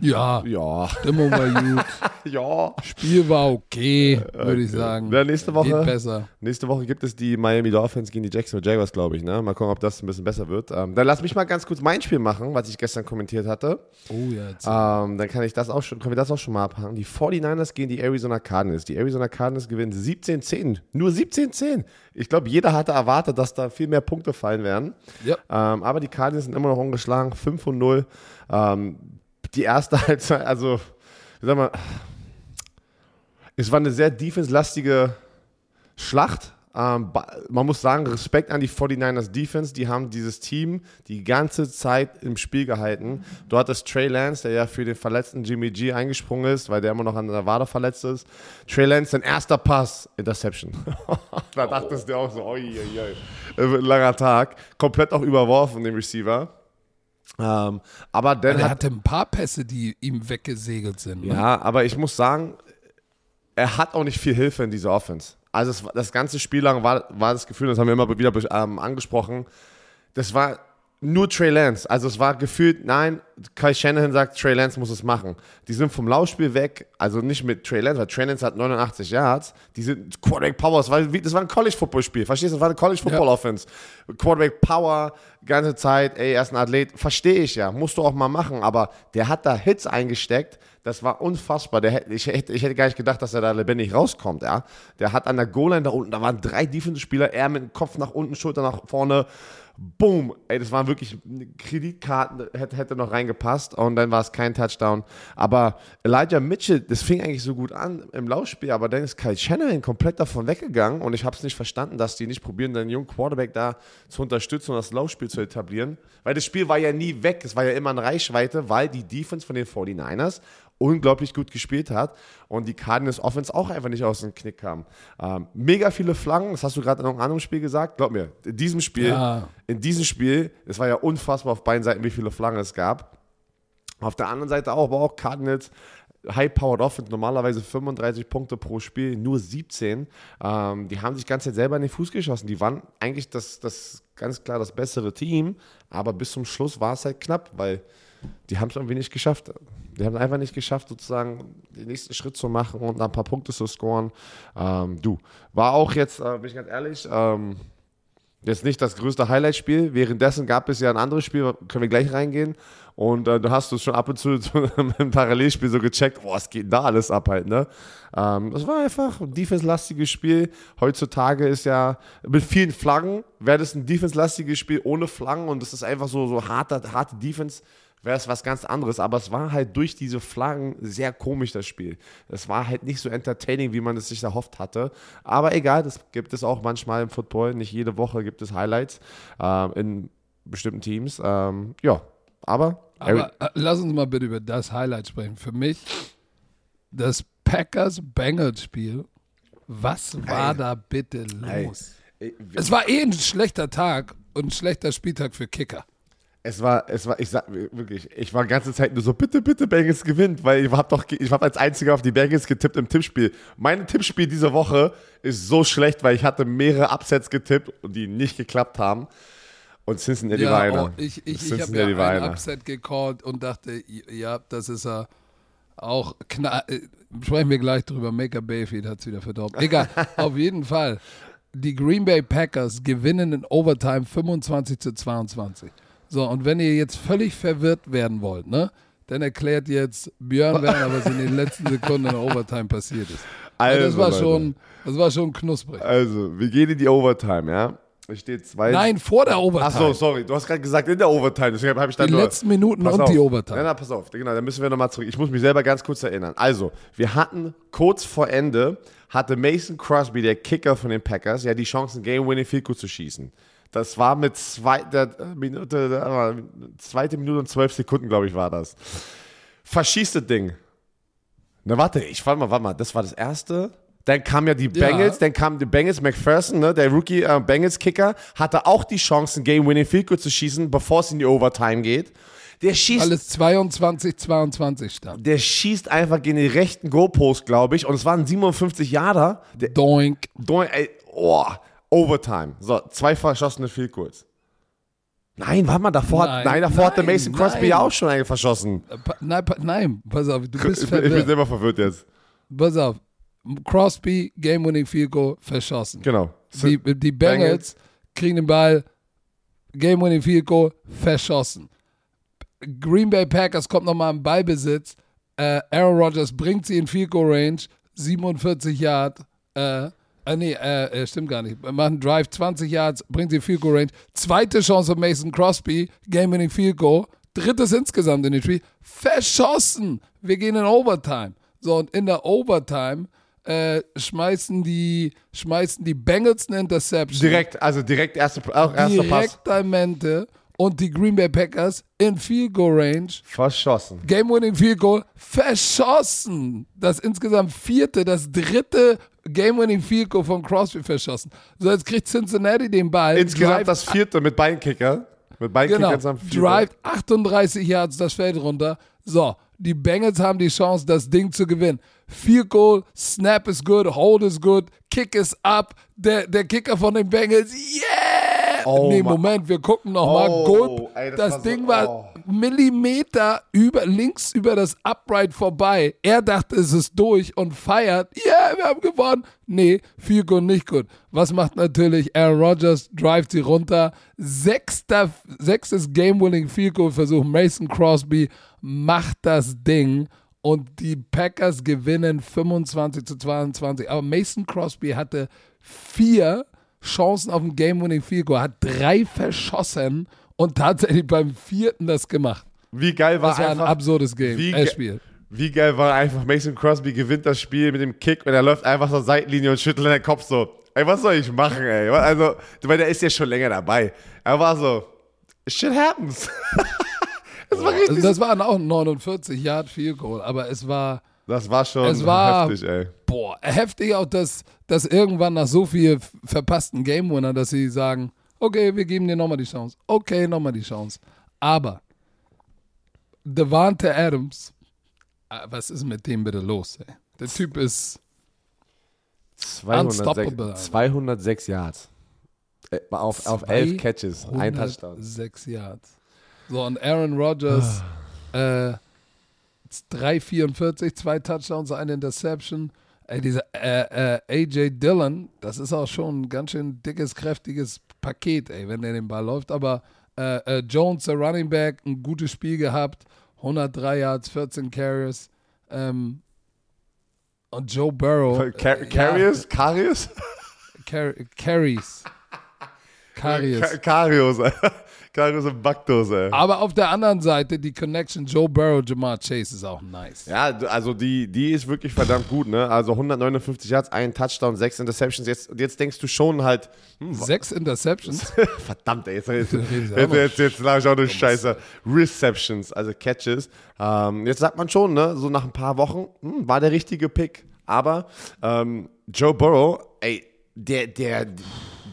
Ja. Ja. Stimmung war gut. ja. Spiel war okay, würde ich sagen. Ja, nächste Woche, Geht besser. Nächste Woche gibt es die Miami Dolphins gegen die Jacksonville Jaguars, glaube ich. Ne? Mal gucken, ob das ein bisschen besser wird. Ähm, dann lass mich mal ganz kurz mein Spiel machen, was ich gestern kommentiert hatte. Oh ja. Ähm, dann kann ich das auch schon, können wir das auch schon mal abhaken. Die 49ers gegen die Arizona Cardinals. Die Arizona Cardinals gewinnen 17-10. Nur 17-10. Ich glaube, jeder hatte erwartet, dass da viel mehr Punkte fallen werden. Ja. Ähm, aber die Cardinals sind immer noch ungeschlagen. 5 0. Ähm, die erste Halbzeit, also, sag mal, es war eine sehr defense-lastige Schlacht. Ähm, man muss sagen, Respekt an die 49ers Defense. Die haben dieses Team die ganze Zeit im Spiel gehalten. Du hattest Trey Lance, der ja für den verletzten Jimmy G eingesprungen ist, weil der immer noch an der Wade verletzt ist. Trey Lance, sein erster Pass, Interception. da dachtest du auch so, oi, oi, oi. Ein langer Tag. Komplett auch überworfen, den Receiver. Ähm, aber dann er hat, hatte ein paar Pässe, die ihm weggesegelt sind. Ne? ja, aber ich muss sagen, er hat auch nicht viel Hilfe in dieser Offense. Also es, das ganze Spiel lang war, war das Gefühl, das haben wir immer wieder ähm, angesprochen, das war nur Trey Lance. Also es war gefühlt, nein, Kai Shanahan sagt, Trey Lance muss es machen. Die sind vom Laufspiel weg, also nicht mit Trey Lance, weil Trey Lance hat 89 Yards. Die sind Quarterback Power, das war, das war ein College-Football-Spiel, verstehst du? Das war eine College-Football-Offense. Quarterback Power, ganze Zeit, ey, er ist ein Athlet, verstehe ich ja, musst du auch mal machen, aber der hat da Hits eingesteckt, das war unfassbar. Der, ich, hätte, ich hätte gar nicht gedacht, dass er da lebendig rauskommt. Ja? Der hat an der Goal-Line da unten, da waren drei Defensive-Spieler, er mit dem Kopf nach unten, Schulter nach vorne. Boom. Ey, das waren wirklich Kreditkarten, hätte, hätte noch reingepasst und dann war es kein Touchdown. Aber Elijah Mitchell, das fing eigentlich so gut an im Laufspiel, aber dann ist Kyle Shanahan komplett davon weggegangen und ich habe es nicht verstanden, dass die nicht probieren, den jungen Quarterback da zu unterstützen und das Laufspiel zu etablieren. Weil das Spiel war ja nie weg, es war ja immer in Reichweite, weil die Defense von den 49ers unglaublich gut gespielt hat und die Cardinals Offense auch einfach nicht aus dem Knick kam. Ähm, mega viele Flanken, das hast du gerade in einem anderen Spiel gesagt. Glaub mir, in diesem Spiel, Ja. in diesem Spiel, es war ja unfassbar auf beiden Seiten, wie viele Flanken es gab. Auf der anderen Seite auch, aber auch Cardinals High-Powered Offense, normalerweise 35 Punkte pro Spiel, nur 17. Ähm, die haben sich ganz selber in den Fuß geschossen. Die waren eigentlich das, das ganz klar das bessere Team, aber bis zum Schluss war es halt knapp, weil die haben es irgendwie nicht geschafft. Die haben es einfach nicht geschafft, sozusagen den nächsten Schritt zu machen und ein paar Punkte zu scoren. Ähm, du, war auch jetzt, äh, bin ich ganz ehrlich, ähm, Jetzt nicht das größte Highlight-Spiel. Währenddessen gab es ja ein anderes Spiel, können wir gleich reingehen. Und äh, du hast es schon ab und zu im Parallelspiel so gecheckt, boah, was geht da alles ab halt, ne? Ähm, das war einfach ein defense-lastiges Spiel. Heutzutage ist ja mit vielen Flaggen, wäre das ein defense-lastiges Spiel ohne Flaggen und das ist einfach so, so harte, harte Defense wäre es was ganz anderes. Aber es war halt durch diese Flaggen sehr komisch, das Spiel. Es war halt nicht so entertaining, wie man es sich erhofft hatte. Aber egal, das gibt es auch manchmal im Football. Nicht jede Woche gibt es Highlights ähm, in bestimmten Teams. Ähm, ja, aber. Aber äh, lass uns mal bitte über das Highlight sprechen. Für mich das Packers-Bengals-Spiel. Was war Ey. da bitte Ey, los? ey, Es war eh ein schlechter Tag und ein schlechter Spieltag für Kicker. Es war, es war, ich sag wirklich, ich war die ganze Zeit nur so, bitte, bitte Bengals gewinnt, weil ich habe doch, ich habe als einziger auf die Bengals getippt im Tippspiel. Mein Tippspiel diese Woche ist so schlecht, weil ich hatte mehrere Upsets getippt und die nicht geklappt haben. Und Cincinnati war einer. oh, ich, ich, ich habe ja war ein einer. Upset gecallt und dachte, ja, das ist er auch kna äh, Sprechen wir gleich drüber. Maker Bayfield hat es wieder verdorben. Egal, auf jeden Fall. Die Green Bay Packers gewinnen in Overtime 25 zu 22. So, und wenn ihr jetzt völlig verwirrt werden wollt, ne, dann erklärt jetzt Björn Werner, was in den letzten Sekunden in der Overtime passiert ist. Also, das war schon, das war schon knusprig. Also, wir gehen in die Overtime, ja? Es steht zwei. Nein, vor der Overtime. Ach so, sorry. Du hast gerade gesagt in der Overtime. Deswegen habe ich dann Die nur. letzten Minuten und auf. die Overtime. Ja, na, pass auf. Genau, dann müssen wir nochmal zurück. Ich muss mich selber ganz kurz erinnern. Also, wir hatten kurz vor Ende, hatte Mason Crosby, der Kicker von den Packers, ja die Chance, ein Game-Winning Field Goal zu schießen. Das war mit zweiter Minute, äh, zweite Minute und zwölf Sekunden, glaube ich, war das. Verschießt das Ding. Na, warte, ich warte mal, warte mal, das war das erste. Dann kam ja die Ja. Bengals, dann kam die Bengals, McPherson, ne, der Rookie äh, Bengals-Kicker, hatte auch die Chance, ein Game-Winning Field Goal zu schießen, bevor es in die Overtime geht. Der schießt, Alles 22, 22 stand. der schießt einfach gegen den rechten Goalpost, glaube ich, und es waren 57 Jahre. Der, Doink. Doing- ey, oh, Overtime. So, zwei verschossene Field Goals. Nein, warte mal, davor, Nein, hat, nein, davor hatte nein, Mason Crosby ja auch schon einen verschossen. Äh, pa- Nein, pa- nein, pass auf, du Ich, bist bin- ich bin verwirrt. selber verwirrt jetzt. Pass auf. Crosby, Game-Winning Field Goal, verschossen. Genau. Die, die Bengals kriegen den Ball, Game-Winning Field Goal, verschossen. Green Bay Packers kommt nochmal im Ballbesitz. Äh, Aaron Rodgers bringt sie in Field Goal Range, 47 Yard. Äh, äh, nee, äh, stimmt gar nicht. Machen Drive 20 Yards, bringt sie Field Goal Range. Zweite Chance für Mason Crosby, Game-Winning Field Goal, drittes insgesamt in dem Spiel, verschossen. Wir gehen in Overtime. So, und in der Overtime äh, schmeißen, die, schmeißen die Bengals eine Interception. Direkt, also direkt erste, auch erster Pass. Direktamente und die Green Bay Packers in Field Goal Range. Verschossen. Game-winning Field Goal verschossen. Das insgesamt vierte, das dritte Game-winning Field Goal von Crosby verschossen. So, jetzt kriegt Cincinnati den Ball. Insgesamt das vierte mit Beinkicker. Mit Beinkicker Genau, drive 38 Yards das Feld runter. So, die Bengals haben die Chance, das Ding zu gewinnen. Field Goal, Snap is good, Hold is good, Kick is up. Der, der Kicker von den Bengals, yeah! Oh, nee. Moment, wir gucken nochmal. Oh, ey, das das war so- Ding war oh. Millimeter über, links über das Upright vorbei. Er dachte, es ist durch und feiert. Yeah, wir haben gewonnen. Nee, viel gut, nicht gut. Was macht natürlich Aaron Rodgers? Drivet sie runter. Sechster, sechstes Game-Winning Field Goal Versuch. Mason Crosby macht das Ding und die Packers gewinnen 25 zu 22. Aber Mason Crosby hatte vier Chancen auf ein Game-Winning Field Goal, hat drei verschossen und tatsächlich beim vierten das gemacht. Wie geil war Das war ein einfach, absurdes Game, wie äh, Spiel. Wie geil war einfach, Mason Crosby gewinnt das Spiel mit dem Kick und er läuft einfach zur Seitenlinie und schüttelt den Kopf so. Ey, was soll ich machen, ey? Also, weil der ist ja schon länger dabei. Er war so, shit happens. das war richtig. Also das waren auch 49 Yard Field Goal, aber es war Das war schon Es war- heftig, ey. boah, heftig auch, dass, dass irgendwann nach so viel verpassten Game Winner, dass sie sagen, okay, wir geben dir nochmal die Chance. Okay, nochmal die Chance. Aber Devante Adams, ah, was ist mit dem bitte los, ey? Der Typ ist 206, Unstoppable, Alter. 206 Yards. Äh, Auf, auf 11 Catches, ein Touchdown. 106 Yards. So, und Aaron Rodgers, äh, 3,44, zwei Touchdowns, eine Interception. Ey, dieser äh, äh, AJ Dillon, das ist auch schon ein ganz schön dickes, kräftiges Paket, ey, wenn der den Ball läuft. Aber äh, äh, Jones, der Running Back, ein gutes Spiel gehabt. 103 Yards, 14 Carries. Ähm, und Joe Burrow. Car äh, Carriers? Carriers? Ja, Car Carries. Carries. Ka- Karius, ey. Karius und Baktos, ey. Aber auf der anderen Seite, die Connection Joe Burrow, Jamar Chase ist auch nice. Ja, also die, die ist wirklich verdammt gut, ne? Also 159 Yards, ein Touchdown, sechs Interceptions. Jetzt, jetzt denkst du schon halt, hm, Sechs Interceptions. verdammt, ey, jetzt, jetzt, jetzt, jetzt, jetzt, lag ich auch durch Scheiße. Receptions, also Catches. Ähm, jetzt sagt man schon, ne? So nach ein paar Wochen, hm, war der richtige Pick. Aber ähm, Joe Burrow, ey, der, der,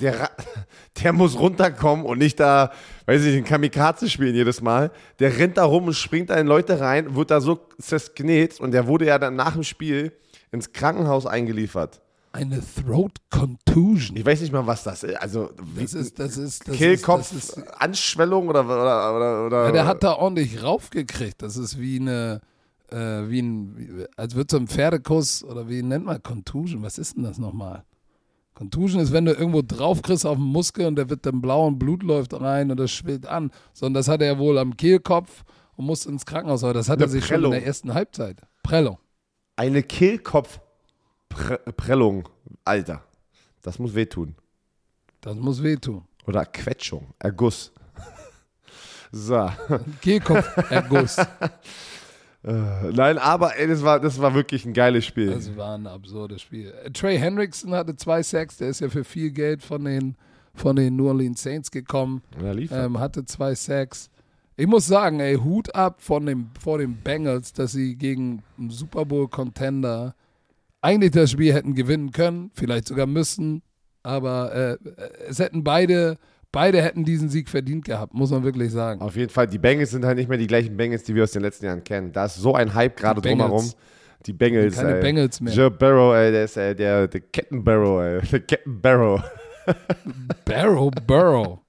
der, der muss runterkommen und nicht da, weiß ich nicht, ein Kamikaze spielen jedes Mal. Der rennt da rum und springt da in Leute rein, wird da so zersknet und der wurde ja dann nach dem Spiel ins Krankenhaus eingeliefert. Eine Throat Contusion. Ich weiß nicht mal, was das ist. Also, Das ist, das ist, das Kehlkopf, ist, das ist, Anschwellung oder, oder, oder, oder ja, der hat da ordentlich raufgekriegt. Das ist wie eine, äh, wie ein, als würde so ein Pferdekuss oder wie nennt man Contusion? Was ist denn das nochmal? Contusion ist, wenn du irgendwo drauf kriegst auf den Muskel und der wird dann blau und Blut läuft rein und das schwillt an. Sondern das hat er wohl am Kehlkopf und muss ins Krankenhaus. Aber das hat Eine er sich schon Prellung. in der ersten Halbzeit. Prellung. eine Kehlkopfprellung. Alter, das muss wehtun. Das muss wehtun. Oder Quetschung, Erguss. So. Kehlkopferguss. Äh, Nein, aber ey, das, war, das war wirklich ein geiles Spiel. Das war ein absurdes Spiel. Äh, Trey Hendrickson hatte zwei Sacks, der ist ja für viel Geld von den, von den New Orleans Saints gekommen, ja, lief. ähm, hatte zwei Sacks. Ich muss sagen, ey, Hut ab von dem, vor den Bengals, dass sie gegen einen Super Bowl-Contender eigentlich das Spiel hätten gewinnen können, vielleicht sogar müssen, aber äh, es hätten beide, beide hätten diesen Sieg verdient gehabt, muss man wirklich sagen. Auf jeden Fall, die Bengals sind halt nicht mehr die gleichen Bengals, die wir aus den letzten Jahren kennen. Da ist so ein Hype gerade drumherum. Die Bengals, Keine ey. Bengals mehr. Joe Barrow, ey, der ist äh, der, der Kettenbarrow, ey. Der Captain Barrow. Barrow Burrow.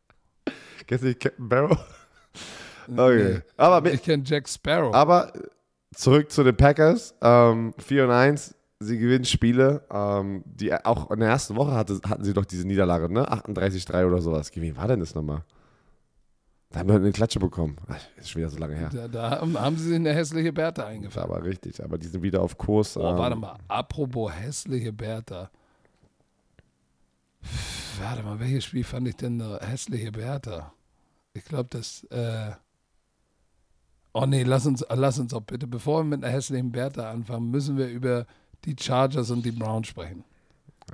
Kennst du nicht Captain Barrow? Okay. Nee. Aber, mit, Ich kenne Jack Sparrow. aber zurück zu den Packers. Ähm, 4 und 1. Sie gewinnen Spiele. Ähm, die, auch in der ersten Woche hatte, hatten sie doch diese Niederlage, ne? 38-3 oder sowas. Wie war denn das nochmal? Da haben wir eine Klatsche bekommen. Ach, ist schon wieder so lange her. Da, da haben, sie sich eine hässliche Bertha eingefangen. aber richtig. Aber die sind wieder auf Kurs. Boah, ähm, warte mal. Apropos hässliche Bertha. Warte mal, welches Spiel fand ich denn da hässliche Bertha? Ich glaube, das, äh, Oh nee, lass uns, lass uns auch bitte, bevor wir mit einer hässlichen Bertha anfangen, müssen wir über die Chargers und die Browns sprechen.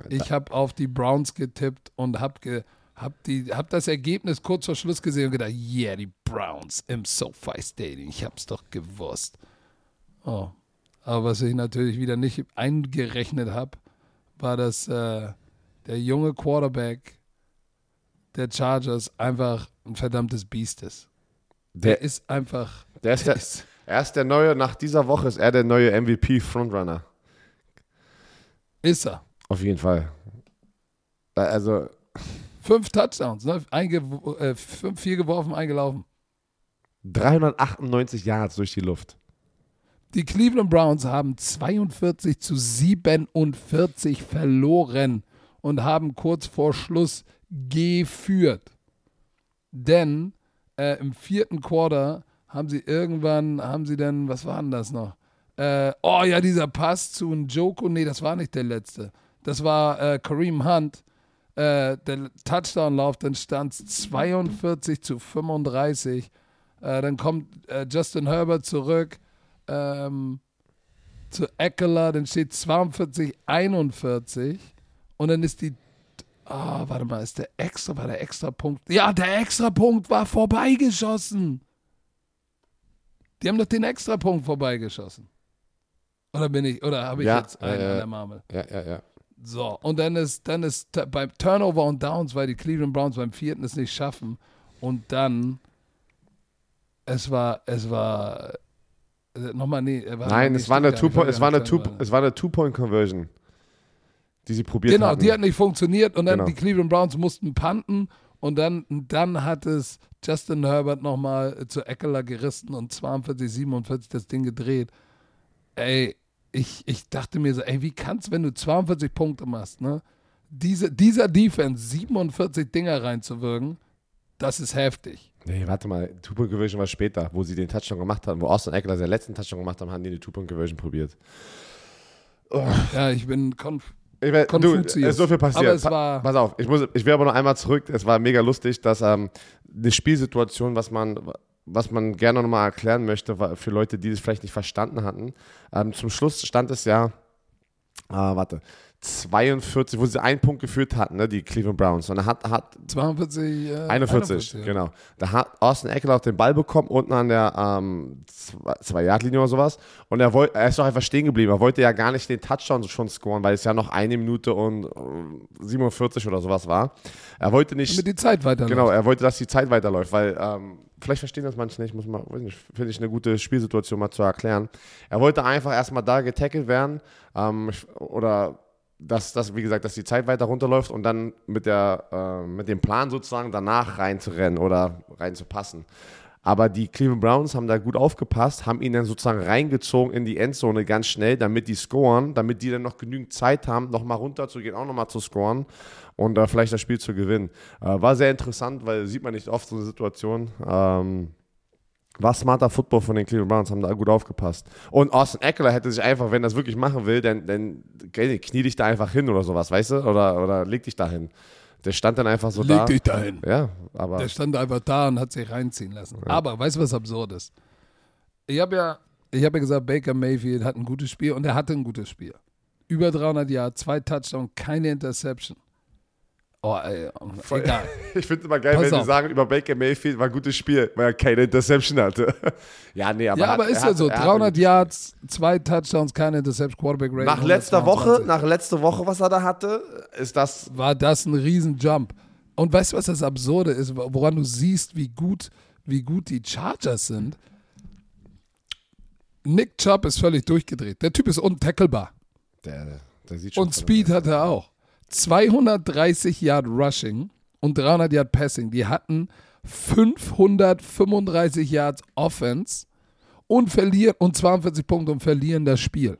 Ich habe auf die Browns getippt und habe ge, hab hab das Ergebnis kurz vor Schluss gesehen und gedacht, yeah, die Browns im SoFi Stadium. Ich hab's doch gewusst. Oh. Aber was ich natürlich wieder nicht eingerechnet habe, war, dass äh, der junge Quarterback der Chargers einfach ein verdammtes Biest ist. Der, der ist einfach. Der ist der, ist, er ist der neue, nach dieser Woche ist er der neue MVP-Frontrunner. Ist er. Auf jeden Fall. Also. Fünf Touchdowns, ne? Einge äh, fünf, vier geworfen, eingelaufen. 398 Yards durch die Luft. Die Cleveland Browns haben 42 zu 47 verloren und haben kurz vor Schluss geführt. Denn äh, im vierten Quarter haben sie irgendwann, haben sie dann, was war denn das noch? Äh, oh ja, dieser Pass zu Njoko, nee, das war nicht der letzte. Das war äh, Kareem Hunt. Äh, der Touchdown-Lauf, dann stand es 42 zu 35. Äh, dann kommt äh, Justin Herbert zurück ähm, zu Eckler, dann steht 42 41. Und dann ist die Ah, oh, warte mal, ist der extra, war der extra Punkt? Ja, der extra Punkt war vorbeigeschossen. Die haben doch den extra Punkt vorbeigeschossen. Oder bin ich, oder habe ich ja, jetzt einen äh, an der Marmel? Ja, ja, ja. So, und dann ist, dann ist beim Turnover und Downs, weil die Cleveland Browns beim vierten es nicht schaffen. Und dann, es war, es war, äh, nochmal, nee. War Nein, es war, eine Two es, war eine Two, es war eine Two-Point-Conversion, die sie probiert genau, hatten. Genau, die hat nicht funktioniert und dann genau. die Cleveland Browns mussten panten und dann, dann hat es Justin Herbert nochmal zu Eckler gerissen und 42, 47 das Ding gedreht. Ey, ich, ich dachte mir so, ey, wie kannst, wenn du 42 Punkte machst, ne? Diese, dieser Defense 47 Dinger reinzuwirken, das ist heftig. Nee, warte mal, Two-Point-Conversion war später, wo sie den Touchdown gemacht haben, wo Austin Eckler seinen letzten Touchdown gemacht haben, haben die eine Two-Point-Conversion probiert. Oh. Ja, ich bin konf ich mein, du, es ist so viel passiert. Pa pass auf, ich, muss, ich will aber noch einmal zurück. Es war mega lustig, dass ähm, eine Spielsituation, was man, was man gerne nochmal erklären möchte, für Leute, die es vielleicht nicht verstanden hatten. Ähm, zum Schluss stand es ja, äh, warte, 42, wo sie einen Punkt geführt hatten, ne, die Cleveland Browns. Und er hat, hat 42, äh, 41, 41 genau. Da hat Austin Eckler auch den Ball bekommen, unten an der ähm, Zwei-Yard-Linie oder sowas. Und er, wollt, er ist doch einfach stehen geblieben. Er wollte ja gar nicht den Touchdown schon scoren, weil es ja noch eine Minute und 47 oder sowas war. Er wollte nicht. Damit die Zeit weiterläuft. Genau, er wollte, dass die Zeit weiterläuft, weil ähm, vielleicht verstehen das manche nicht, muss man, finde ich eine gute Spielsituation mal zu erklären. Er wollte einfach erstmal da getackelt werden ähm, oder dass, dass, wie gesagt, dass die Zeit weiter runterläuft und dann mit, der, äh, mit dem Plan sozusagen danach reinzurennen oder reinzupassen. Aber die Cleveland Browns haben da gut aufgepasst, haben ihn dann sozusagen reingezogen in die Endzone ganz schnell, damit die scoren, damit die dann noch genügend Zeit haben, nochmal runterzugehen, auch nochmal zu scoren und äh, vielleicht das Spiel zu gewinnen. Äh, war sehr interessant, weil sieht man nicht oft so eine Situation. Ähm, war smarter Football von den Cleveland Browns, haben da gut aufgepasst. Und Austin Eckler hätte sich einfach, wenn er das wirklich machen will, dann, dann knie dich da einfach hin oder sowas, weißt du? Oder, oder leg dich da hin. Der stand dann einfach so leg da. Leg dich da hin. Ja, aber. Der stand einfach da und hat sich reinziehen lassen. Ja. Aber weißt du, was absurd ist? Ich habe ja, ich habe ja gesagt, Baker Mayfield hat ein gutes Spiel und er hatte ein gutes Spiel. Über 300 Jahre, zwei Touchdowns, keine Interception. Oh, ey, egal. Ich finde es immer geil, Pass wenn auf. die sagen, über Baker Mayfield war ein gutes Spiel, weil er keine Interception hatte. ja, nee, aber. Ja, aber hat, ist ja hat, so. 300 Yards, zwei Touchdowns, keine Interception, Quarterback Rating. Nach letzter Woche, nach letzter Woche, was er da hatte, ist das. War das ein Riesenjump. Und weißt du, was das Absurde ist, woran du siehst, wie gut, wie gut die Chargers sind? Nick Chubb ist völlig durchgedreht. Der Typ ist untackelbar. Der, der sieht schon Und Speed hat er auch. 230 Yard Rushing und 300 Yard Passing. Die hatten 535 Yards Offense und verlieren und 42 Punkte und verlieren das Spiel.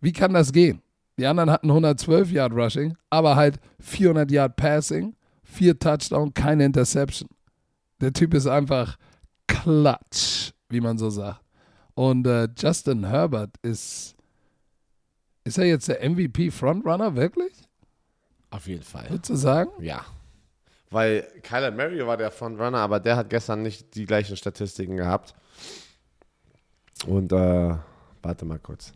Wie kann das gehen? Die anderen hatten 112 Yard Rushing, aber halt 400 Yard Passing, vier Touchdown, keine Interception. Der Typ ist einfach klatsch, wie man so sagt. Und äh, Justin Herbert ist. Ist er jetzt der MVP Frontrunner, wirklich? Auf jeden Fall. Würdest du sagen? Ja. Weil Kyler Murray war der Frontrunner, aber der hat gestern nicht die gleichen Statistiken gehabt. Und äh, warte mal kurz.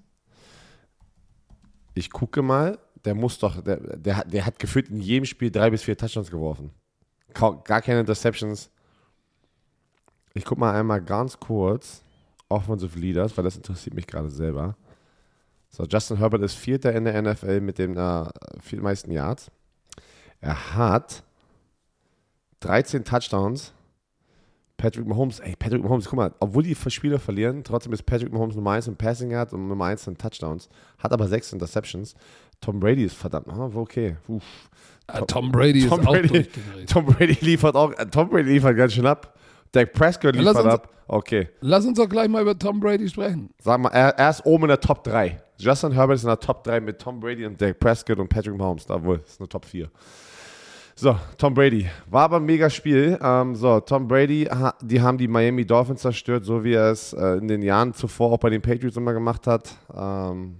Ich gucke mal, der muss doch, der, der, hat- der hat gefühlt in jedem Spiel drei bis vier Touchdowns geworfen. Gar keine Interceptions. Ich gucke mal einmal ganz kurz Offensive Leaders, weil das interessiert mich gerade selber. So, Justin Herbert ist Vierter in der NFL mit den äh, viertmeisten Yards. Er hat 13 Touchdowns. Patrick Mahomes, ey, Patrick Mahomes, guck mal, obwohl die Spiele verlieren, trotzdem ist Patrick Mahomes Nummer 1 in Passing Yards und Nummer 1 in Touchdowns. Hat aber 6 Interceptions. Tom Brady ist verdammt, ah, okay. Uff. Ah, Tom Brady Tom ist auch Brady- durchgedreht. Tom Brady liefert auch, äh, Tom Brady liefert ganz schön ab. Dak Prescott Ja, liefert uns- ab. Okay. Lass uns doch gleich mal über Tom Brady sprechen. Sag mal, er, er ist oben in der Top 3. Justin Herbert ist in der Top 3 mit Tom Brady und Dak Prescott und Patrick Mahomes. Da wohl, ist eine Top 4. So, Tom Brady. War aber ein mega Spiel. Ähm, so, Tom Brady, die haben die Miami Dolphins zerstört, so wie er es äh, in den Jahren zuvor auch bei den Patriots immer gemacht hat. Ähm,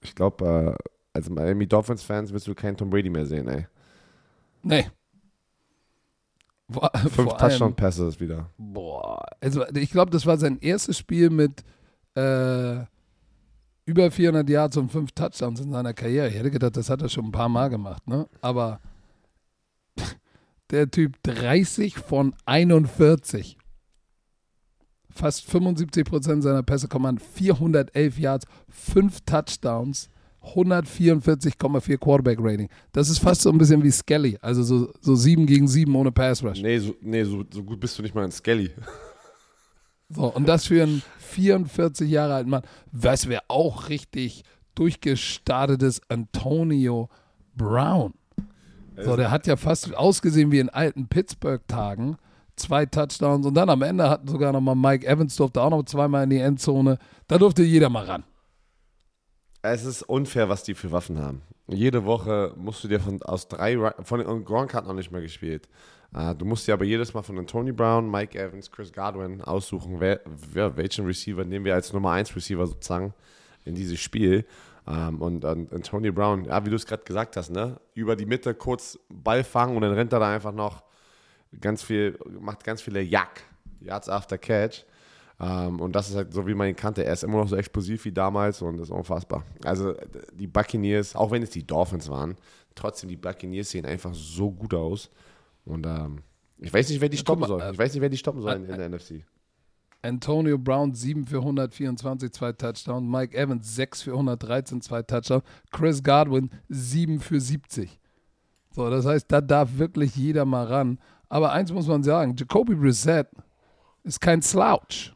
ich glaube, äh, als Miami Dolphins-Fans wirst du keinen Tom Brady mehr sehen, ey. Nee. Vor, Fünf vor allem- Touchdown-Passes wieder. Boah, also ich glaube, das war sein erstes Spiel mit äh, über 400 Yards und fünf Touchdowns in seiner Karriere. Ich hätte gedacht, das hat er schon ein paar Mal gemacht, ne? Aber der Typ 30 von 41. Fast 75 Prozent seiner Pässe kommen an 411 Yards, fünf Touchdowns, 144,4 Quarterback Rating. Das ist fast so ein bisschen wie Skelly, also so, so 7 gegen 7 ohne Pass Rush. Nee, so, nee so, so gut bist du nicht mal in Skelly. So, und das für einen 44 Jahre alten Mann. Was wäre auch richtig durchgestartetes Antonio Brown. So, der hat ja fast ausgesehen wie in alten Pittsburgh-Tagen. Zwei Touchdowns und dann am Ende hat sogar noch mal Mike Evans durfte auch noch zweimal in die Endzone. Da durfte jeder mal ran. Es ist unfair, was die für Waffen haben. Jede Woche musst du dir von aus drei von und Gronk hat noch nicht mehr gespielt. Äh, du musst dir aber jedes Mal von Anthony Brown, Mike Evans, Chris Godwin aussuchen, wer, wer, welchen Receiver nehmen wir als Nummer 1 Receiver sozusagen in dieses Spiel. Ähm, und Anthony Brown, ja, wie du es gerade gesagt hast, ne? Über die Mitte kurz Ball fangen und dann rennt er da einfach noch ganz viel, macht ganz viele Jack, Yards after Catch. Ähm, und das ist halt so, wie man ihn kannte. Er ist immer noch so explosiv wie damals und das ist unfassbar. Also die Buccaneers, auch wenn es die Dolphins waren, trotzdem die Buccaneers sehen einfach so gut aus. Und ähm, ich weiß nicht, wer die stoppen soll. äh, Ich weiß nicht, wer die stoppen soll in, äh, in der NFC. Antonio Brown 7 für 124, zwei Touchdowns. Mike Evans 6 für 113, zwei Touchdowns. Chris Godwin 7 für 70. So, das heißt, da darf wirklich jeder mal ran. Aber eins muss man sagen, Jacoby Brissett ist kein Slouch.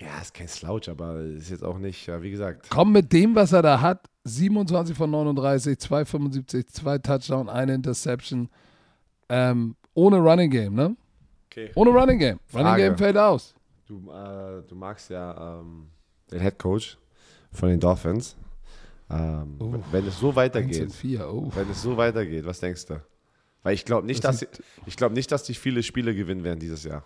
Ja, ist kein Slouch, aber ist jetzt auch nicht, ja, wie gesagt. Komm mit dem, was er da hat, 27 von 39, 275, zwei Touchdowns, eine Interception. Ähm, ohne Running Game, ne? Okay. Ohne Running Game. Running Frage. Game fällt aus. Du, äh, du magst ja ähm, den Head Coach von den Dolphins. Ähm, Oh. Wenn es so 1 weitergeht, und 4, oh. wenn es so weitergeht, was denkst du? Weil ich glaube nicht, Das dass sie, ich glaube nicht, dass die viele Spiele gewinnen werden dieses Jahr.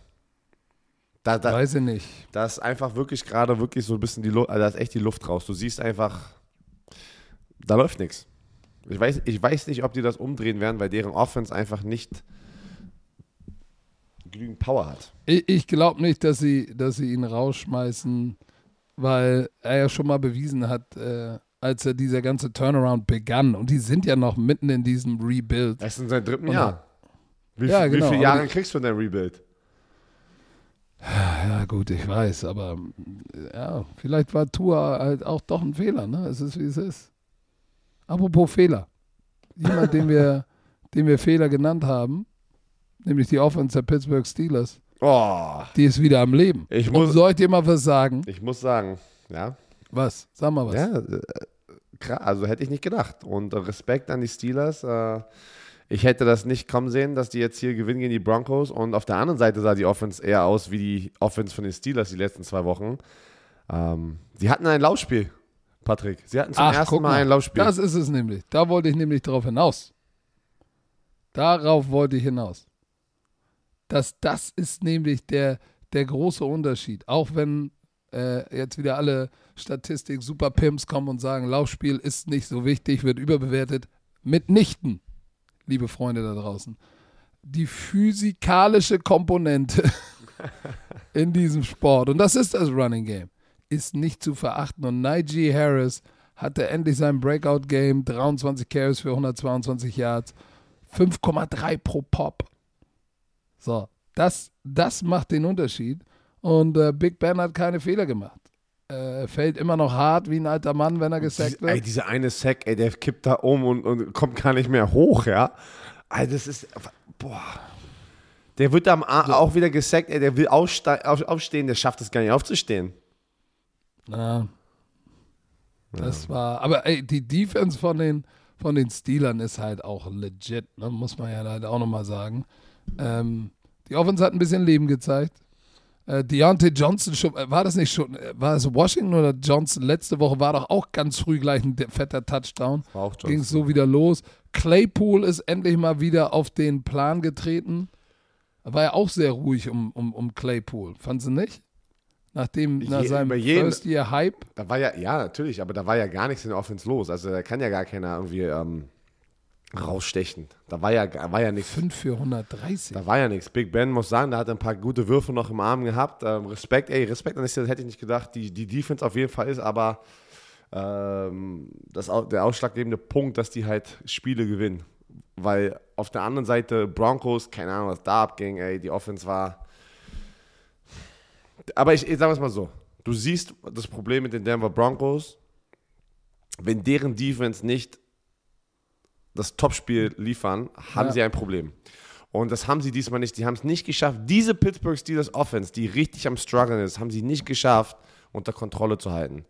Da, da, Weiß ich nicht. da ist einfach wirklich gerade wirklich so ein bisschen die Luft, also da ist echt die Luft raus. Du siehst einfach, da läuft nichts. Ich weiß, ich weiß nicht, ob die das umdrehen werden, weil deren Offense einfach nicht genügend Power hat. Ich, ich glaube nicht, dass sie, dass sie ihn rausschmeißen, weil er ja schon mal bewiesen hat, äh, als er dieser ganze Turnaround begann. Und die sind ja noch mitten in diesem Rebuild. Er ist in seinem dritten Jahr. Wie, Ja, viel- genau, wie viele Jahre kriegst du der Rebuild? Ja, gut, ich weiß, aber ja, vielleicht war Tua halt auch doch ein Fehler, ne? Es ist, wie es ist. Apropos Fehler. Jemand, den wir, den wir Fehler genannt haben, nämlich die Offense der Pittsburgh Steelers, Oh, die ist wieder am Leben. Ich Und muss- soll ich dir mal was sagen? ich muss sagen, ja, Was? Sag mal was. Ja, äh, krass, also hätte ich nicht gedacht. Und äh, Respekt an die Steelers. Äh, ich hätte das nicht kommen sehen, dass die jetzt hier gewinnen gegen die Broncos. Und auf der anderen Seite sah die Offense eher aus wie die Offense von den Steelers die letzten zwei Wochen. Ähm, sie hatten ein Laufspiel, Patrick. Sie hatten zum Ach, ersten guck Mal, ein Laufspiel. Das ist es nämlich. Da wollte ich nämlich drauf hinaus. Darauf wollte ich hinaus. Dass das ist nämlich der, der große Unterschied. Auch wenn äh, jetzt wieder alle Statistik Super Pimps kommen und sagen, Laufspiel ist nicht so wichtig, wird überbewertet. Mitnichten, liebe Freunde da draußen. die physikalische Komponente in diesem Sport, und das ist das Running Game, ist nicht zu verachten. Und Najee Harris hatte endlich sein Breakout-Game, 23 Carries für 122 Yards, 5,3 pro Pop. So, das, das macht den Unterschied. Und äh, Big Ben hat keine Fehler gemacht. Äh, fällt immer noch hart wie ein alter Mann, wenn er gesackt wird. Ey, dieser eine Sack, ey, der kippt da um und, und kommt gar nicht mehr hoch, ja. Also das ist, boah. Der wird am A auch wieder gesackt, ey, der will aufstehen, der schafft es gar nicht aufzustehen. Ja. Das ja. war, aber ey, die Defense von den, von den Steelern ist halt auch legit, ne? muss man ja halt auch nochmal sagen. Ähm, die Offense hat ein bisschen Leben gezeigt. Äh, Deontay Johnson, schon, äh, war das nicht schon, äh, war es Washington oder Johnson? Letzte Woche war doch auch ganz früh gleich ein fetter Touchdown. Ging es so wieder los. Claypool ist endlich mal wieder auf den Plan getreten. War ja auch sehr ruhig um, um, um Claypool, fanden Sie nicht? Nachdem, nach Je, seinem First Year Hype. Da war ja, ja, natürlich, aber da war ja gar nichts in der Offense los. Also da kann ja gar keiner irgendwie ähm, rausstechen. Da war ja, war ja nichts. 5 für 130. Da war ja nichts. Big Ben muss sagen, da hat er ein paar gute Würfe noch im Arm gehabt. Ähm, Respekt, ey, Respekt, das hätte ich nicht gedacht. Die, die Defense auf jeden Fall ist, aber ähm, das, der ausschlaggebende Punkt, dass die halt Spiele gewinnen. Weil auf der anderen Seite Broncos, keine Ahnung, was da abging, ey, die Offense war. Aber ich, ich sage es mal so: Du siehst das Problem mit den Denver Broncos, wenn deren Defense nicht das Topspiel liefern, haben ja. sie ein Problem. Und das haben sie diesmal nicht. Die haben es nicht geschafft. Diese Pittsburgh Steelers Offense, die richtig am Struggeln ist, haben sie nicht geschafft, unter Kontrolle zu halten.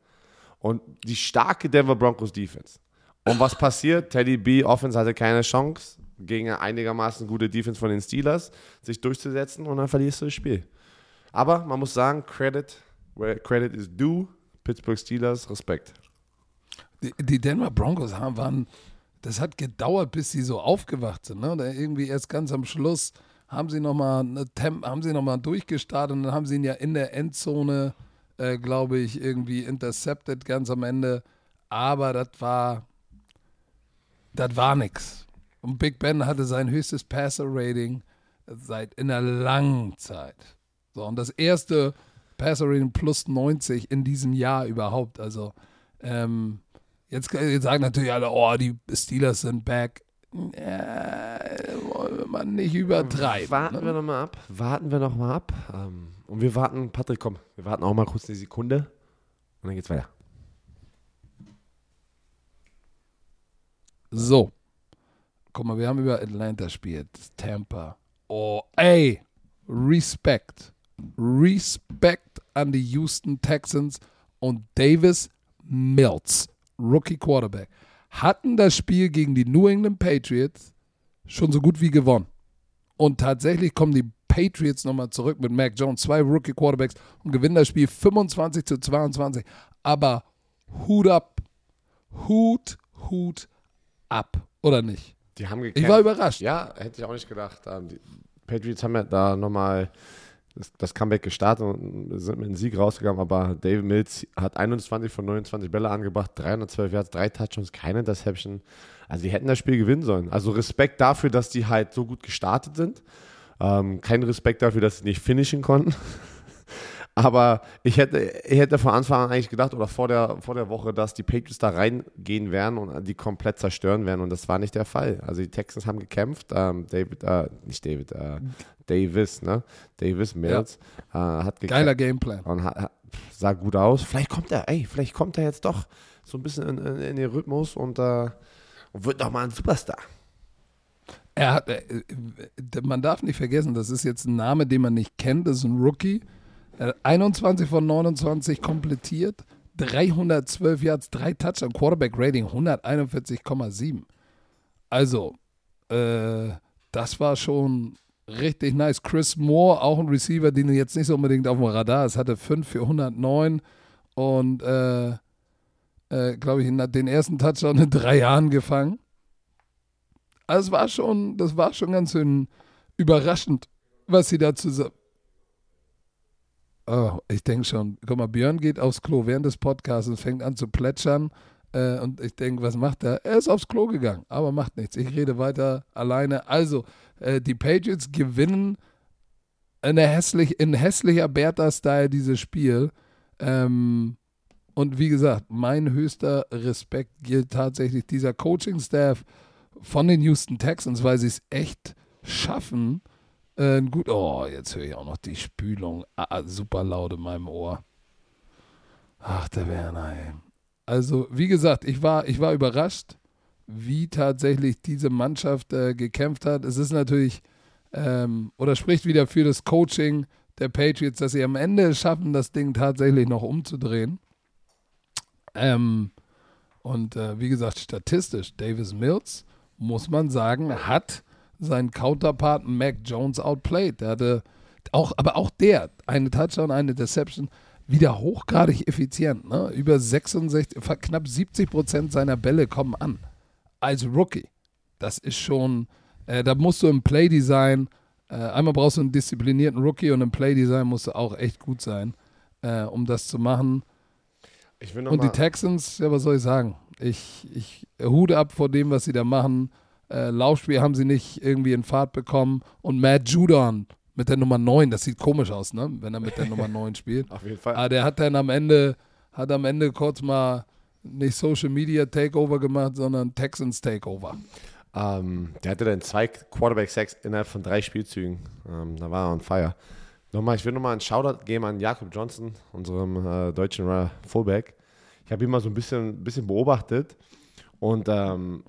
Und die starke Denver Broncos Defense. Und was passiert? Teddy B Offense hatte keine Chance, gegen eine einigermaßen gute Defense von den Steelers sich durchzusetzen und dann verlierst du das Spiel. Aber man muss sagen, Credit, where credit is due, Pittsburgh Steelers, Respekt. Die, die Denver Broncos haben, waren, das hat gedauert, bis sie so aufgewacht sind. Ne? Irgendwie erst ganz am Schluss haben sie nochmal noch durchgestartet und dann haben sie ihn ja in der Endzone, äh, glaube ich, irgendwie intercepted ganz am Ende. Aber das war, das war nix. Und Big Ben hatte sein höchstes Passer-Rating seit in einer langen Zeit. So, und das erste Passer-Rating plus 90 in diesem Jahr überhaupt. Also, ähm, jetzt, jetzt sagen natürlich alle, oh, die Steelers sind back. Ja, wollen wir mal nicht übertreiben. Warten ne? wir nochmal ab. Warten wir nochmal ab. Ähm, und wir warten, Patrick, komm, wir warten auch mal kurz eine Sekunde. Und dann geht's weiter. So. Guck mal, wir haben über Atlanta gespielt. Tampa. Oh, ey. Respekt. Respekt an die Houston Texans und Davis Mills, Rookie Quarterback, hatten das Spiel gegen die New England Patriots schon so gut wie gewonnen. Und tatsächlich kommen die Patriots nochmal zurück mit Mac Jones, zwei Rookie Quarterbacks und gewinnen das Spiel 25 zu 22. Aber Hut ab. Hut, Hut ab. Oder nicht? Die haben gekämpft. Ich war überrascht. Ja, hätte ich auch nicht gedacht. Ähm, die Patriots haben ja da nochmal das, Comeback gestartet und sind mit einem Sieg rausgegangen, aber David Mills hat 21 von 29 Bälle angebracht, 312 Yards, drei Touchdowns, keine Interception. Also die hätten das Spiel gewinnen sollen. Also Respekt dafür, dass die halt so gut gestartet sind. Ähm, kein Respekt dafür, dass sie nicht finishen konnten. Aber ich hätte, ich hätte von Anfang an eigentlich gedacht oder vor der, vor der Woche, dass die Patriots da reingehen werden und die komplett zerstören werden. Und das war nicht der Fall. Also die Texans haben gekämpft. Ähm, David, äh, nicht David, äh, Davis, ne? Davis Mills ja. äh, hat gekämpft. Geiler Gameplan. Und hat, sah gut aus. Vielleicht kommt er, ey, vielleicht kommt er jetzt doch so ein bisschen in, in, in den Rhythmus und, äh, und wird doch mal ein Superstar. Er hat, äh, man darf nicht vergessen, das ist jetzt ein Name, den man nicht kennt, das ist ein Rookie. 21 von 29 komplettiert, 312 Yards, 3 Touchdown, Quarterback Rating 141,7. Also, äh, das war schon richtig nice. Chris Moore, auch ein Receiver, den jetzt nicht so unbedingt auf dem Radar ist, hatte 5 für 109 und, äh, äh, glaube ich, den ersten Touchdown in drei Jahren gefangen. Also, es war schon, das war schon ganz schön überraschend, was sie da zusammen Oh, ich denke schon. Guck mal, Björn geht aufs Klo während des Podcasts und fängt an zu plätschern. Äh, und ich denke, was macht er? Er ist aufs Klo gegangen, aber macht nichts. Ich rede weiter alleine. Also, Äh, die Patriots gewinnen in, hässlich, in hässlicher Bertha-Style dieses Spiel. Ähm, und wie gesagt, mein höchster Respekt gilt tatsächlich dieser Coaching-Staff von den Houston Texans, weil sie es echt schaffen. Äh, gut, oh, jetzt höre ich auch noch die Spülung ah, ah, super laut in meinem Ohr. Ach, der Werner, ey. Also, wie gesagt, ich war, ich war überrascht, wie tatsächlich diese Mannschaft äh, gekämpft hat. Es ist natürlich, ähm, oder spricht wieder für das Coaching der Patriots, dass sie am Ende schaffen, das Ding tatsächlich noch umzudrehen. Ähm, und äh, wie gesagt, statistisch, Davis Mills, muss man sagen, hat seinen Counterpart Mac Jones outplayed. Der hatte auch, aber auch der, eine Touchdown, eine Deception, wieder hochgradig effizient. Ne? Über 66, knapp 70 Prozent seiner Bälle kommen an. Als Rookie. Das ist schon, äh, da musst du im Playdesign, äh, einmal brauchst du einen disziplinierten Rookie und im Playdesign musst du auch echt gut sein, äh, um das zu machen. und die Texans, ja, was soll ich sagen? Ich, ich Hut ab vor dem, was sie da machen. Äh, Laufspiel haben sie nicht irgendwie in Fahrt bekommen. Und Matt Judon mit der Nummer 9, das sieht komisch aus, ne? Wenn er mit der Nummer 9 spielt. Auf jeden Fall. Aber der hat dann am Ende, hat am Ende kurz mal nicht Social Media Takeover gemacht, sondern Texans Takeover. Ähm, der hatte dann zwei Quarterback-Sacks innerhalb von drei Spielzügen. Ähm, da war er on fire. Nochmal, ich will nochmal einen Shoutout geben an Jakob Johnson, unserem äh, deutschen Fullback. Ich habe ihn mal so ein bisschen, bisschen beobachtet und ähm,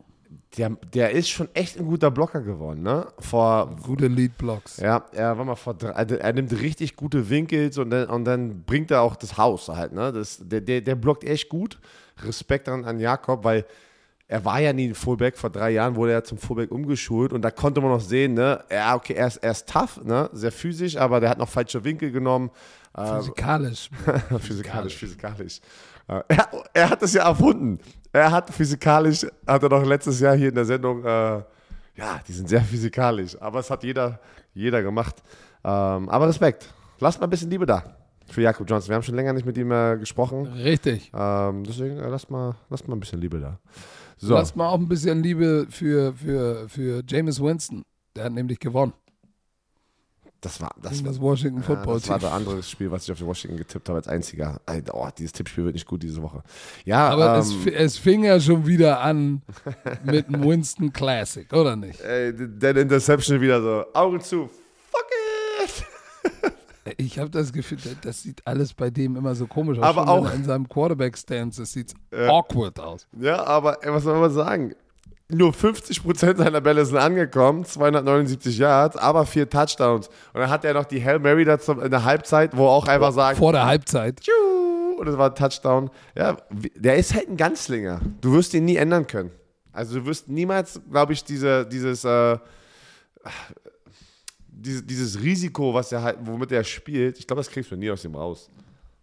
der, der ist schon echt ein guter Blocker geworden, ne? Vor, Gute Lead-Blocks. Ja, er war mal vor drei, also er nimmt richtig gute Winkels und dann, und dann bringt er auch das Haus halt, ne? Das, der, der, der blockt echt gut. Respekt an, an Jakob, weil er war ja nie ein Fullback. Vor drei Jahren wurde er zum Fullback umgeschult und da konnte man noch sehen, ne? Ja, okay, er ist, er ist tough, ne? Sehr physisch, aber der hat noch falsche Winkel genommen. Physikalisch. physikalisch, physikalisch. Er, er, hat das ja erfunden. Er hat physikalisch, hat er doch letztes Jahr hier in der Sendung, äh, ja, die sind sehr physikalisch, aber es hat jeder, jeder gemacht. Ähm, aber Respekt. Lasst mal ein bisschen Liebe da für Jakob Johnson. Wir haben schon länger nicht mit ihm äh, gesprochen. Richtig. Ähm, deswegen äh, lasst, mal, lasst mal ein bisschen Liebe da. So. Lasst mal auch ein bisschen Liebe für, für, für James Winston. Der hat nämlich gewonnen. Das war das, das Washington Football ja, Das war das andere Spiel, was ich auf Washington getippt habe als einziger. Oh, dieses Tippspiel wird nicht gut diese Woche. Ja, aber ähm, es, es, fing ja schon wieder an mit einem Winston Classic, oder nicht? Ey, der Interception wieder so Augen zu. Fuck it. Ich habe das Gefühl, das sieht alles bei dem immer so komisch aus. Aber auch in seinem Quarterback-Stance, das sieht ja. awkward aus. Ja, aber was soll man sagen? Nur 50% seiner Bälle sind angekommen, 279 Yards, aber vier Touchdowns. Und dann hat er noch die Hail Mary dazu in der Halbzeit, wo auch einfach sagt. Vor der Halbzeit. Und das war ein Touchdown. Ja, der ist halt ein Ganzlinger. Du wirst ihn nie ändern können. Also du wirst niemals, glaube ich, diese, dieses, äh, diese, dieses Risiko, was er halt, womit er spielt, ich glaube, das kriegst du nie aus ihm raus.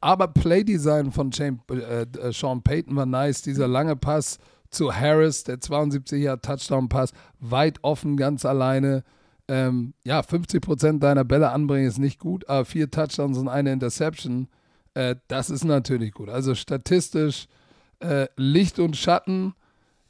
Aber Playdesign von Shane, äh, äh, Sean Payton war nice, dieser lange Pass zu Harris, der 72er Touchdown-Pass, weit offen, ganz alleine. Ähm, ja, 50 Prozent deiner Bälle anbringen ist nicht gut, aber vier Touchdowns und eine Interception, äh, das ist natürlich gut. Also statistisch äh, Licht und Schatten,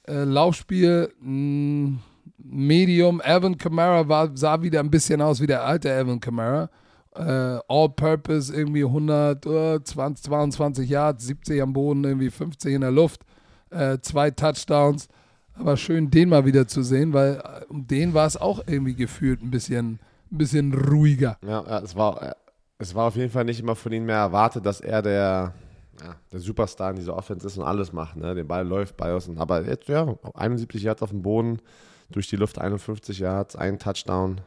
äh, Laufspiel, mm, Medium. Evan Kamara war, sah wieder ein bisschen aus wie der alte Evan Kamara. Äh, All-Purpose, irgendwie 120, 22 Yards, 70 am Boden, irgendwie 50 in der Luft äh, zwei Touchdowns. Aber schön, den mal wieder zu sehen, weil äh, um den war es auch irgendwie gefühlt ein bisschen, ein bisschen ruhiger. Ja, es, war, äh, es war auf jeden Fall nicht immer von ihm mehr erwartet, dass er der, ja, der Superstar in dieser Offense ist und alles macht. Ne? Den Ball läuft bei uns. Aber jetzt, ja, 71 Yards auf dem Boden, durch die Luft 51 Yards, ein Touchdown.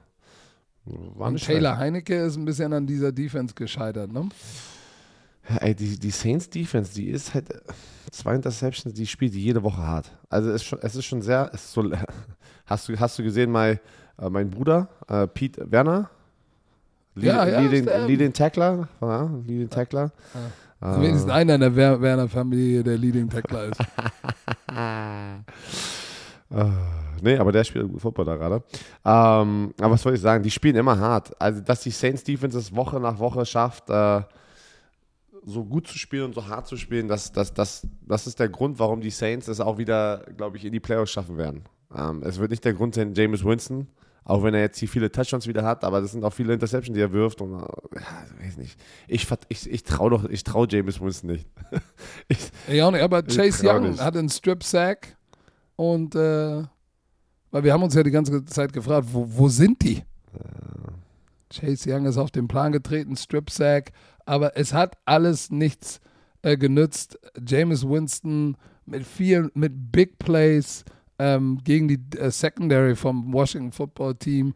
War und Taylor Heinecke ist ein bisschen an dieser Defense gescheitert, ne? Ey, die, die Saints Defense, die ist halt zwei Interceptions, die spielt die jede Woche hart. Also es ist schon, es ist schon sehr, ist so, hast du, hast du gesehen, mein, äh, mein Bruder, äh, Pete Werner? Lead, ja, ja, Leading, Leading Tackler, ja, Leading Tackler. Ja. Äh, Wenigstens einer in der Werner-Familie, der Leading Tackler ist. uh, nee, aber der spielt gut Football da gerade. Ähm, aber was soll ich sagen? Die spielen immer hart. Also, dass die Saints Defense es Woche nach Woche schafft, äh, so gut zu spielen und so hart zu spielen, das, das, das, das ist der Grund, warum die Saints es auch wieder, glaube ich, in die Playoffs schaffen werden. Ähm, es wird nicht der Grund sein, James Winston Auch wenn er jetzt hier viele Touchdowns wieder hat, aber das sind auch viele Interceptions, die er wirft. Und, ja, weiß nicht. Ich, ich, ich traue doch, ich traue James Winston nicht. ich, ja, aber Chase Young nicht. hat einen Strip-Sack und äh, weil wir haben uns ja die ganze Zeit gefragt, wo, wo sind die? Ja. Chase Young ist auf den Plan getreten, Strip-Sack, aber es hat alles nichts äh, genützt. James Winston mit vielen, mit Big Plays ähm, gegen die äh, Secondary vom Washington Football Team.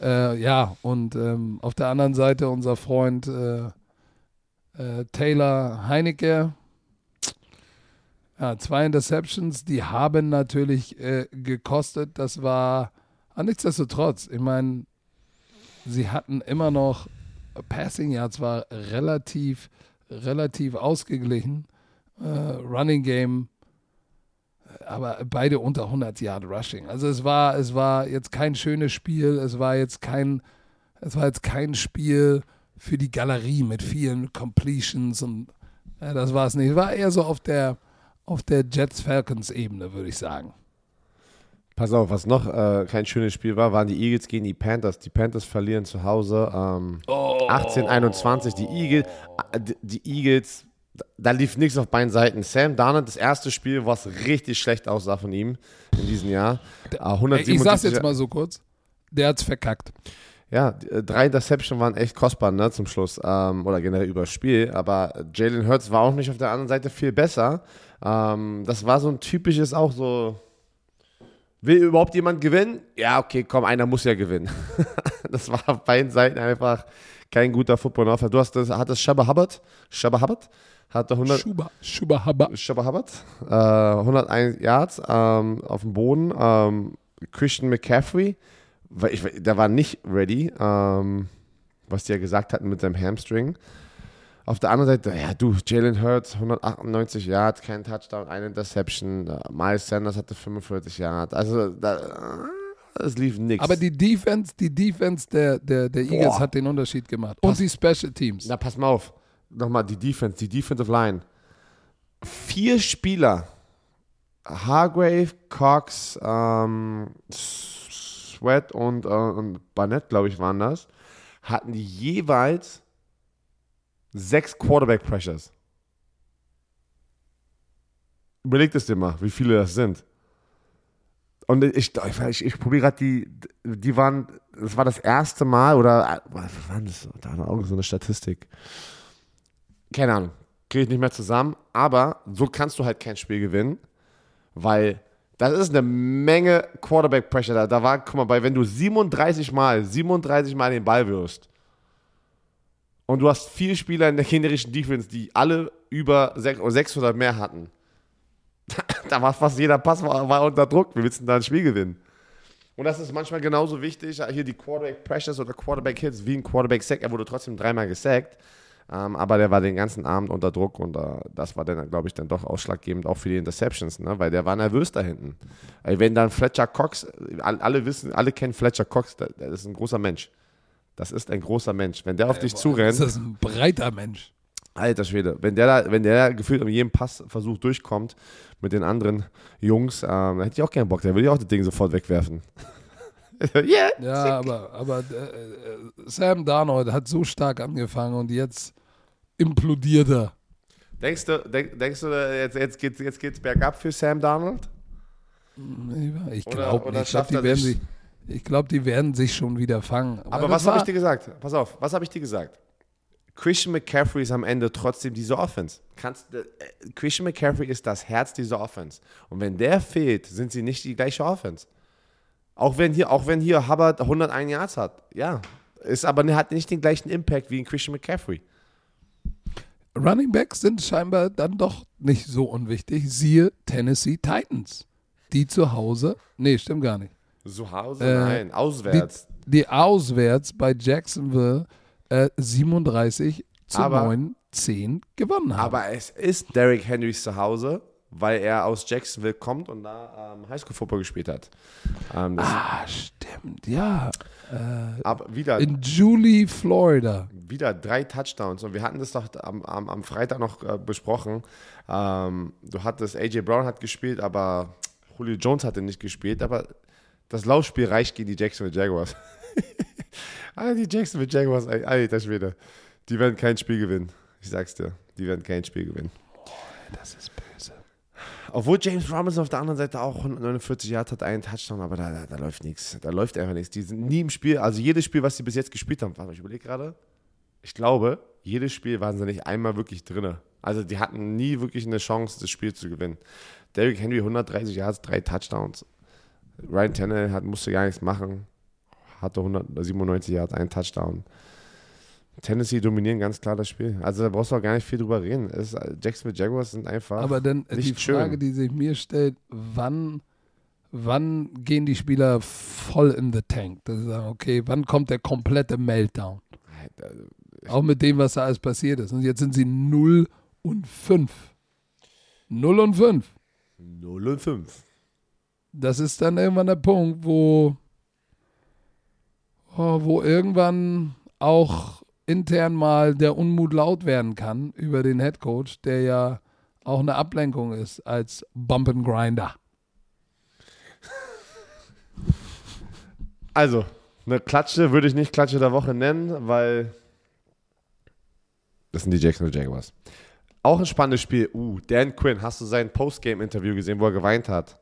Äh, ja, und ähm, auf der anderen Seite unser Freund äh, äh, Taylor Heinecke. Ja, zwei Interceptions, die haben natürlich äh, gekostet. Das war nichtsdestotrotz. Ich meine, sie hatten immer noch Passing Yards war relativ relativ ausgeglichen. Äh, Running Game, aber beide unter 100 Yard Rushing. Also es war, es war jetzt kein schönes Spiel. Es war jetzt kein, es war jetzt kein Spiel für die Galerie mit vielen Completions und ja, das war es nicht. Es war eher so auf der, auf der Jets Falcons Ebene, würde ich sagen. Pass auf, was noch äh, kein schönes Spiel war, waren die Eagles gegen die Panthers. Die Panthers verlieren zu Hause ähm, oh. 18-21. Die, Eagle, äh, die Eagles, da lief nichts auf beiden Seiten. Sam Darnold, das erste Spiel, was richtig schlecht aussah von ihm in diesem Jahr. Äh, ich sag's jetzt mal so kurz, der hat's verkackt. Ja, äh, drei Interception waren echt kostbar ne, zum Schluss ähm, oder generell übers Spiel. Aber Jalen Hurts war auch nicht auf der anderen Seite viel besser. Ähm, das war so ein typisches auch so Will überhaupt jemand gewinnen? Ja, okay, komm, einer muss ja gewinnen. das war auf beiden Seiten einfach kein guter Football. Du hast das, hat das Shabba Hubbard, Shabba Hubbard, hatte 100, Schuba, Schuba Hubbard, Shabba Hubbard, äh, 101 Yards ähm, auf dem Boden. Ähm, Christian McCaffrey, weil ich, der war nicht ready, ähm, was die ja gesagt hatten mit seinem Hamstring. Auf der anderen Seite, ja, du, Jalen Hurts, 198 Yards, kein Touchdown, eine Interception. Miles Sanders hatte 45 Yards. Also, da, es lief nichts. Aber die Defense, die Defense der, der, der Eagles Boah. hat den Unterschied gemacht. Und pass, die Special Teams. Na, pass mal auf. Nochmal die Defense, die Defensive Line. Vier Spieler, Hargrave, Cox, ähm, Sweat und, äh, und Barnett, glaube ich, waren das, hatten die jeweils sechs Quarterback Pressures. Überleg das dir mal, wie viele das sind. Und ich, ich, ich probiere gerade die, die waren, das war das erste Mal oder, was war das? Da auch so eine Statistik. Keine Ahnung, kriege ich nicht mehr zusammen, aber so kannst du halt kein Spiel gewinnen, weil das ist eine Menge Quarterback Pressure da. Da war, guck mal, bei, wenn du 37 Mal, 37 Mal den Ball wirst, und du hast vier Spieler in der gegnerischen Defense, die alle über 6 oder mehr hatten. da war fast jeder Pass war, war unter Druck. Wir willst da ein Spiel gewinnen. Und das ist manchmal genauso wichtig. Hier die Quarterback Pressures oder Quarterback Hits wie ein Quarterback Sack. Er wurde trotzdem dreimal gesackt. Ähm, aber der war den ganzen Abend unter Druck und äh, das war dann, glaube ich, dann doch ausschlaggebend auch für die Interceptions, ne? weil der war nervös da hinten. Wenn dann Fletcher Cox, alle wissen, alle kennen Fletcher Cox, der, der ist ein großer Mensch. Das ist ein großer Mensch. Wenn der auf dich zurennt. Das ist ein breiter Mensch. Alter Schwede, wenn der da, wenn der gefühlt um jeden Passversuch durchkommt mit den anderen Jungs, ähm, dann hätte ich auch keinen Bock, der würde ich auch das Ding sofort wegwerfen. yeah, ja, sick. aber, aber äh, äh, Sam Darnold hat so stark angefangen und jetzt implodiert er. Denkst du, denk, denkst du jetzt, jetzt geht es jetzt geht's bergab für Sam Darnold? Ich glaube nicht. Ich glaube, die werden sich ich glaube, die werden sich schon wieder fangen. Aber, Aber was habe ich dir gesagt? Pass auf, was habe ich dir gesagt? Christian McCaffrey ist am Ende trotzdem diese Offense. Kannst, äh, Christian McCaffrey ist das Herz dieser Offense. Und wenn der fehlt, sind sie nicht die gleiche Offense. Auch wenn hier, auch wenn hier Hubbard 101 Yards hat. Ja. Ist aber hat nicht den gleichen Impact wie ein Christian McCaffrey. Running Backs sind scheinbar dann doch nicht so unwichtig. Siehe Tennessee Titans. Die zu Hause. Nee, stimmt gar nicht. Zu Hause? Äh, Nein, auswärts. Die, die, auswärts bei Jacksonville äh, 37 zu aber, 9, 10 gewonnen haben. Aber es ist Derrick Henrys Zuhause, weil er aus Jacksonville kommt und da ähm, Highschool-Football gespielt hat. Ähm, ah, stimmt, ja. Äh, aber wieder. In Julie, Florida. Wieder drei Touchdowns. Und wir hatten das doch am, am, am Freitag noch äh, besprochen. Ähm, du hattest, AJ Brown hat gespielt, aber Julio Jones hatte nicht gespielt. Aber Das Laufspiel reicht gegen die Jacksonville Jaguars. die Jacksonville Jaguars, alter Schwede. Die werden kein Spiel gewinnen. Ich sag's dir. Die werden kein Spiel gewinnen. Das ist böse. Obwohl James Robinson auf der anderen Seite auch 149 Yards hat, einen Touchdown, aber da, da, da läuft nichts. Da läuft einfach nichts. Die sind nie im Spiel. Also jedes Spiel, was sie bis jetzt gespielt haben, warte mal, ich überlege gerade. Ich glaube, jedes Spiel waren sie nicht einmal wirklich drin. Also die hatten nie wirklich eine Chance, das Spiel zu gewinnen. Derrick Henry 130 Yards, drei Touchdowns. Ryan Tannehill hat, musste gar nichts machen. Hatte 197 Yards, einen Touchdown. Tennessee dominieren ganz klar das Spiel. Also da brauchst du auch gar nicht viel drüber reden. Es, Jacksonville Jaguars sind einfach. Aber dann äh, die nicht Frage, schön. die sich mir stellt, wann, wann gehen die Spieler voll in the tank? Dass sie sagen, okay, wann kommt der komplette Meltdown? Auch mit dem, was da alles passiert ist. Und jetzt sind sie 0 und 5. 0 und 5. 0 und 5. Das ist dann irgendwann der Punkt, wo, oh, wo irgendwann auch intern mal der Unmut laut werden kann über den Headcoach, der ja auch eine Ablenkung ist als Bump and Grinder. Also, eine Klatsche würde ich nicht Klatsche der Woche nennen, weil das sind die Jacksonville Jaguars. Auch ein spannendes Spiel. Uh, Dan Quinn, hast du sein Postgame-Interview gesehen, wo er geweint hat?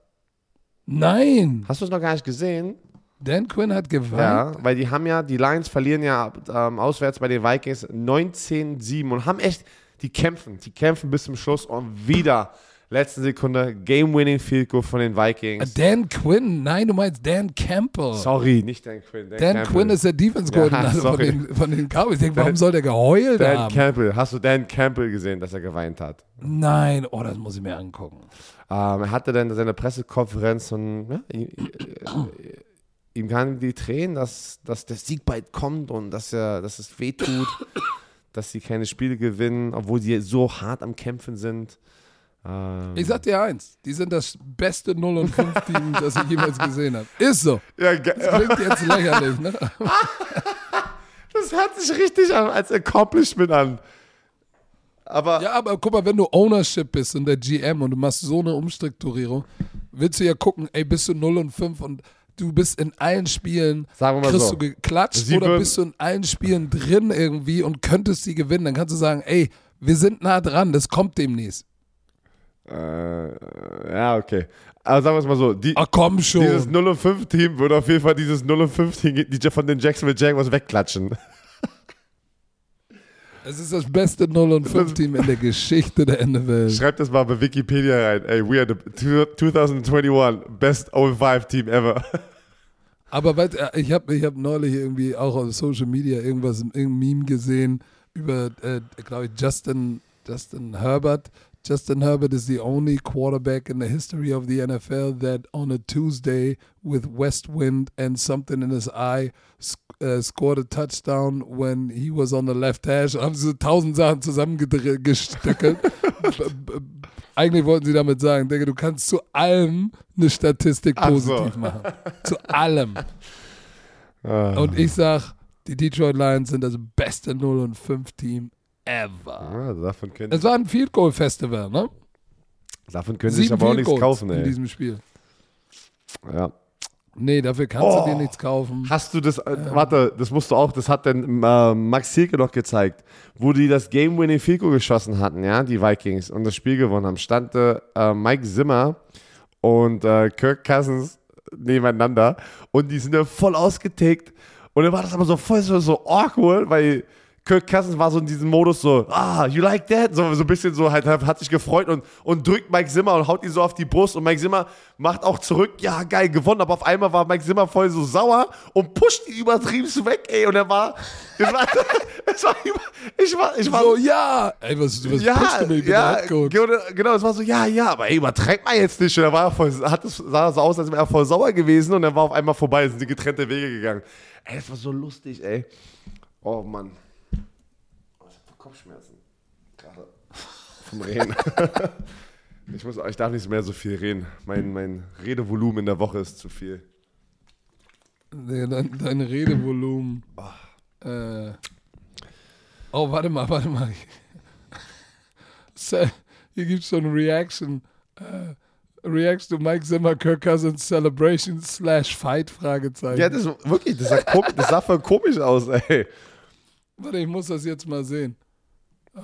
Nein, Hast du es noch gar nicht gesehen? Dan Quinn hat geweint. Ja, weil die haben ja, die Lions verlieren ja ähm, auswärts bei den Vikings 19-7 und haben echt, die kämpfen, die kämpfen bis zum Schluss und wieder letzte Sekunde Game-Winning Field Goal von den Vikings. Dan Quinn, nein, du meinst Dan Campbell. Sorry, nicht Dan Quinn. Dan, Dan Campbell. Quinn ist der Defense-Koordinator Ja, von, den, von den Cowboys. Ich denke, warum soll der geheult Dan haben? Campbell. Hast du Dan Campbell gesehen, dass er geweint hat? Nein, oh, das muss ich mir angucken. Ähm, er hatte dann seine Pressekonferenz und ja, ihm, äh, ihm kamen die Tränen, dass, dass der Sieg bald kommt und dass, er, dass es weh tut, dass sie keine Spiele gewinnen, obwohl sie so hart am Kämpfen sind. Ähm, Ich sag dir eins, die sind das beste 0 und 5 Team, das ich jemals gesehen habe. Ist so. ja, ge- Klingt jetzt lächerlich, ne? das hört sich richtig an, als Accomplishment an. Aber Ja, aber guck mal, wenn du Ownership bist und der GM und du machst so eine Umstrukturierung, willst du ja gucken, ey, bist du 0 und 5 und du bist in allen Spielen, Sagen wir mal kriegst so. du geklatscht Sie oder bist du in allen Spielen drin irgendwie und könntest sie gewinnen, dann kannst du sagen, ey, wir sind nah dran, das kommt demnächst. äh, ja, okay. Aber sagen wir es mal so, die, Ach komm schon. dieses 0 und 5 Team würde auf jeden Fall dieses 0 und 5 Team die von den Jacksonville Jaguars wegklatschen. Es ist das beste 0 und 5 Team in der Geschichte der NFL. Schreibt das mal bei Wikipedia rein. Ey, we are the 2021 best 05 Team ever. Aber weißt, du, ich habe ich hab neulich irgendwie auch auf Social Media irgendwas, irgendein Meme gesehen über, äh, glaube ich, Justin, Justin Herbert. Justin Herbert is the only quarterback in the history of the NFL that on a Tuesday with west wind and something in his eye äh, scored a touchdown when he was on the left hash. Haben sie tausend Sachen zusammengestückelt. Eigentlich wollten sie damit sagen, denke, du kannst zu allem eine Statistik Ach so. positiv machen. Zu allem. Ah. Und ich sag, die Detroit Lions sind das beste 0 und 5 Team ever. Ah, davon können, Es war ein Field Goal Festival, ne? davon können sie sich aber auch nichts Goals kaufen, in ey. diesem Spiel. Ja. Nee, dafür kannst Oh. du dir nichts kaufen. Hast du das, äh, warte, das musst du auch, das hat dann äh, Max Hilke noch gezeigt, wo die das Game-Winning Field Goal geschossen hatten, ja, die Vikings, und das Spiel gewonnen haben, stand äh, Mike Zimmer und äh, Kirk Cousins nebeneinander und die sind dann voll ausgetickt und dann war das aber so voll so, so awkward, weil Kirk Cousins war so in diesem Modus so, ah, you like that? So, so ein bisschen so, halt, hat sich gefreut und, und drückt Mike Zimmer und haut ihn so auf die Brust und Mike Zimmer macht auch zurück, ja, geil, gewonnen, aber auf einmal war Mike Zimmer voll so sauer und pusht ihn übertrieben weg, ey, und er war, es war, es war, ich war, ich war, So, ja! Ey, was, was ja, pushst du ja, Headcoach? genau, es war so, ja, ja, aber ey, übertreib mal jetzt nicht. Und er war voll, hat es, sah so aus, als wäre er voll sauer gewesen und er war auf einmal vorbei, sind die getrennte Wege gegangen. Ey, das war so lustig, ey. Oh Mann. Oh, Kopfschmerzen. Gerade. Vom Reden. ich, muss, ich darf nicht mehr so viel reden. Mein, mein Redevolumen in der Woche ist zu viel. Nee, dein, dein Redevolumen. Äh, oh, warte mal, warte mal. Hier gibt es so eine Reaction. Äh, Reacts to Mike Zimmer, Kirk Cousins Celebration slash Fight? Fragezeichen. Ja, das wirklich, das sah, kom- das sah voll komisch aus, ey. Warte, ich muss das jetzt mal sehen.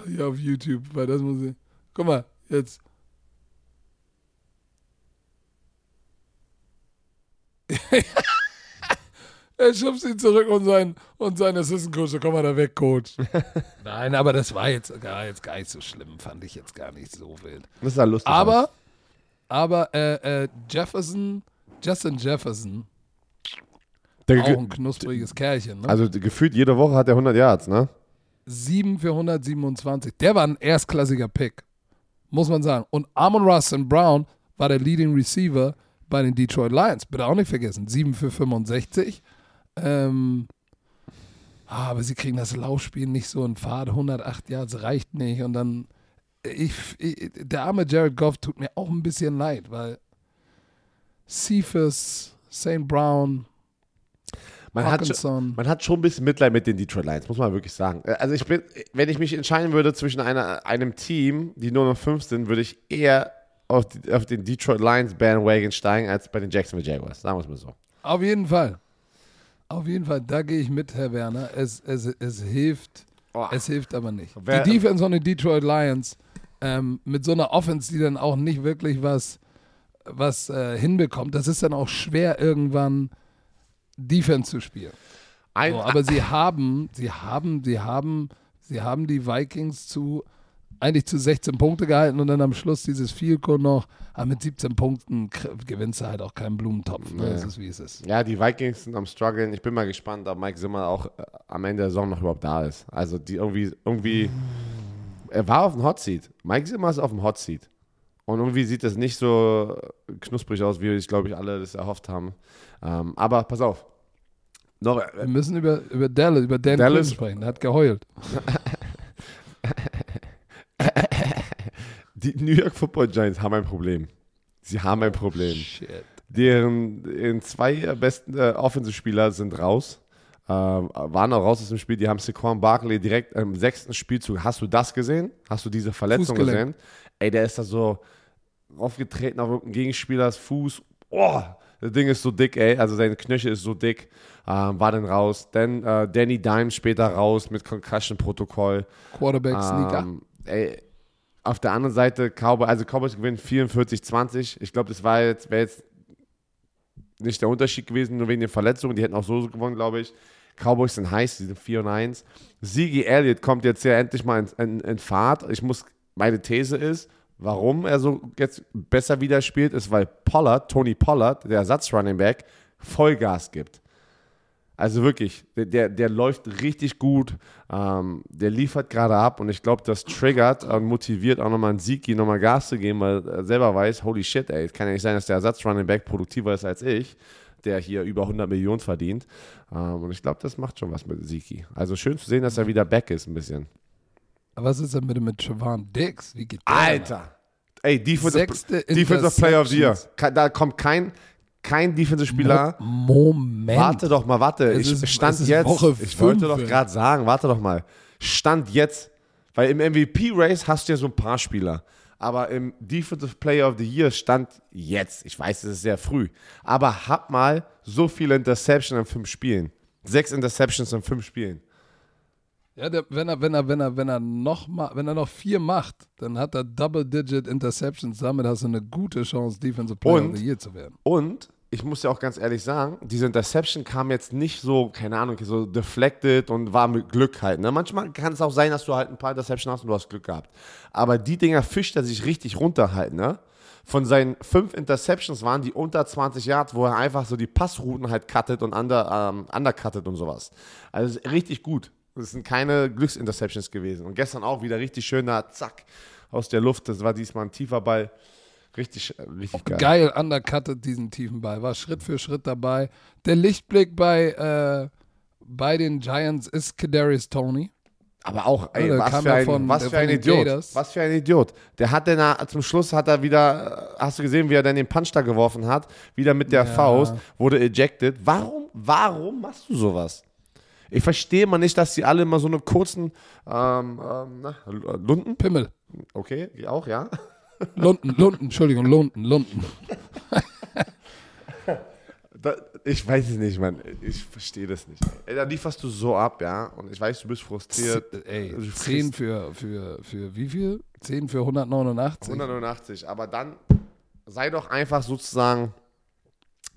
Hier auf YouTube, weil das muss ich. Guck mal, jetzt. er schubst ihn zurück und sein, und sein Assistant Coach, so komm mal da weg, Coach. Nein, aber das war jetzt gar, jetzt gar nicht so schlimm, fand ich jetzt gar nicht so wild. Das sah lustig aus. Aber, aber äh, äh, Jefferson, Justin Jefferson, Der auch ein knuspriges Kerlchen, ne? also gefühlt jede Woche hat er 100 Yards, ne? 7 für 127. Der war ein erstklassiger Pick, muss man sagen. Und Amon Russell Brown war der Leading Receiver bei den Detroit Lions. Bitte auch nicht vergessen. 7 für 65. Ähm, ah, aber sie kriegen das Laufspiel nicht so in Fahrt. 108 Yards reicht nicht. Und dann, ich, ich, der arme Jared Goff tut mir auch ein bisschen leid, weil Cephas, St. Brown, Man hat, schon, man hat schon ein bisschen Mitleid mit den Detroit Lions, muss man wirklich sagen. Äh, Also ich bin, wenn ich mich entscheiden würde zwischen einer, einem Team, die nur noch fünf sind, würde ich eher auf, die, auf den Detroit Lions Bandwagon steigen, als bei den Jacksonville Jaguars. Sagen wir es mal so. Auf jeden Fall. Auf jeden Fall, da gehe ich mit, Herr Werner. Es, es, es hilft, Oh. es hilft aber nicht. Wer- die Defense von den Detroit Lions ähm, mit so einer Offense, die dann auch nicht wirklich was, was äh, hinbekommt, das ist dann auch schwer irgendwann Defense zu spielen. Ein, So, aber sie haben, sie haben, sie haben, sie haben die Vikings zu eigentlich zu 16 Punkte gehalten und dann am Schluss dieses Goal noch. Aber mit 17 Punkten gewinnst du halt auch keinen Blumentopf. Ne? Nee. Das ist wie es ist. ja, die Vikings sind am struggeln. Ich bin mal gespannt, ob Mike Zimmer auch äh, am Ende der Saison noch überhaupt da ist. Also die irgendwie, irgendwie, er war auf dem Hot Seat. Mike Zimmer ist auf dem Hot Seat. Und irgendwie sieht das nicht so knusprig aus, wie ich glaube ich alle das erhofft haben. Ähm, aber pass auf. Noch, äh, Wir müssen über, über Dallas, über Dan Dallas- Quinn sprechen. Der hat geheult. Die New York Football Giants haben ein Problem. Sie haben ein Problem. Shit. Deren, deren zwei besten äh, Offensive-Spieler sind raus. Ähm, waren auch raus aus dem Spiel. Die haben Saquon Barkley direkt im sechsten Spielzug. Hast du das gesehen? Hast du diese Verletzung Fußgelenk. gesehen? Ey, der ist da so aufgetreten auf irgendeinen Gegenspielers Fuß. Oh, das Ding ist so dick, ey. Also seine Knöchel ist so dick. Ähm, war dann raus. Dann äh, Danny Dimes später raus mit Concussion-Protokoll. Quarterback Sneaker. Ähm, ey, auf der anderen Seite, Cowboys, also Cowboys gewinnen 44-20. Ich glaube, das war jetzt, wäre jetzt nicht der Unterschied gewesen, nur wegen den Verletzungen. Die hätten auch so gewonnen, glaube ich. Cowboys sind heiß, die sind 4 und 1. Siegi Elliott kommt jetzt ja endlich mal in, in, in Fahrt. Ich muss, meine These ist, warum er so jetzt besser wieder spielt, ist, weil Pollard, Tony Pollard, der Ersatz-Running Back, Vollgas gibt. Also wirklich, der, der, der läuft richtig gut, ähm, der liefert gerade ab und ich glaube, das triggert und motiviert auch nochmal einen Sieg, nochmal Gas zu geben, weil er selber weiß, holy shit, ey, es kann ja nicht sein, dass der Ersatz-Running Back produktiver ist als ich, der hier über 100 Millionen verdient. Ähm, und ich glaube, das macht schon was mit Siki. Also schön zu sehen, dass er wieder back ist ein bisschen. Was ist denn bitte mit Trevon Dix? Wie geht der? Alter! Ey, Defensive, Sechste Defensive Player of the Year. Da kommt kein, kein Defensive-Spieler. Moment. Warte doch mal, warte. Es Ich ist- stand jetzt. Ich wollte doch gerade sagen, warte doch mal. Stand jetzt. Weil im MVP-Race hast du ja so ein paar Spieler. Aber im Defensive Player of the Year stand jetzt. Ich weiß, es ist sehr früh. Aber hab mal so viele Interceptions in fünf Spielen. Sechs Interceptions in fünf Spielen. Ja, der, wenn er, wenn er, wenn er, wenn er noch mal, wenn er noch vier macht, dann hat er Double-Digit Interceptions. Damit hast du eine gute Chance, Defensive Player Und? of the Year zu werden. Und ich muss ja auch ganz ehrlich sagen, diese Interception kam jetzt nicht so, keine Ahnung, so deflected und war mit Glück halt. Ne? Manchmal kann es auch sein, dass du halt ein paar Interceptions hast und du hast Glück gehabt. Aber die Dinger fischt er sich richtig runter halt, ne? Von seinen fünf Interceptions waren die unter 20 Yards, wo er einfach so die Passrouten halt cuttet und under, ähm, undercuttet und sowas. Also richtig gut. Das sind keine Glücksinterceptions gewesen. Und gestern auch wieder richtig schöner Zack aus der Luft. Das war diesmal ein tiefer Ball. Richtig, äh, richtig geil. Geil undercuttet diesen tiefen Ball. War Schritt für Schritt dabei. Der Lichtblick bei, äh, bei den Giants ist Kadarius Tony. Aber auch, ey, der was, für ein, von- was für ein Idiot. Gators. Was für ein Idiot. Der hat dann zum Schluss hat er wieder, hast du gesehen, wie er dann den Punch da geworfen hat, wieder mit der Ja. Faust, wurde ejected. Warum, warum machst du sowas? Ich verstehe mal nicht, dass die alle immer so eine kurzen ähm, ähm, na, Lunden, Pimmel. okay, auch, ja. Lunden, Lunden, Entschuldigung, Lunden, Lunden. Da, ich weiß es nicht, Mann. Ich verstehe das nicht. Ey, da lieferst du so ab, ja. Und ich weiß, du bist frustriert. Z- Ey, Du 10 für, für, für wie viel? 10 für 189? 189. Aber dann sei doch einfach sozusagen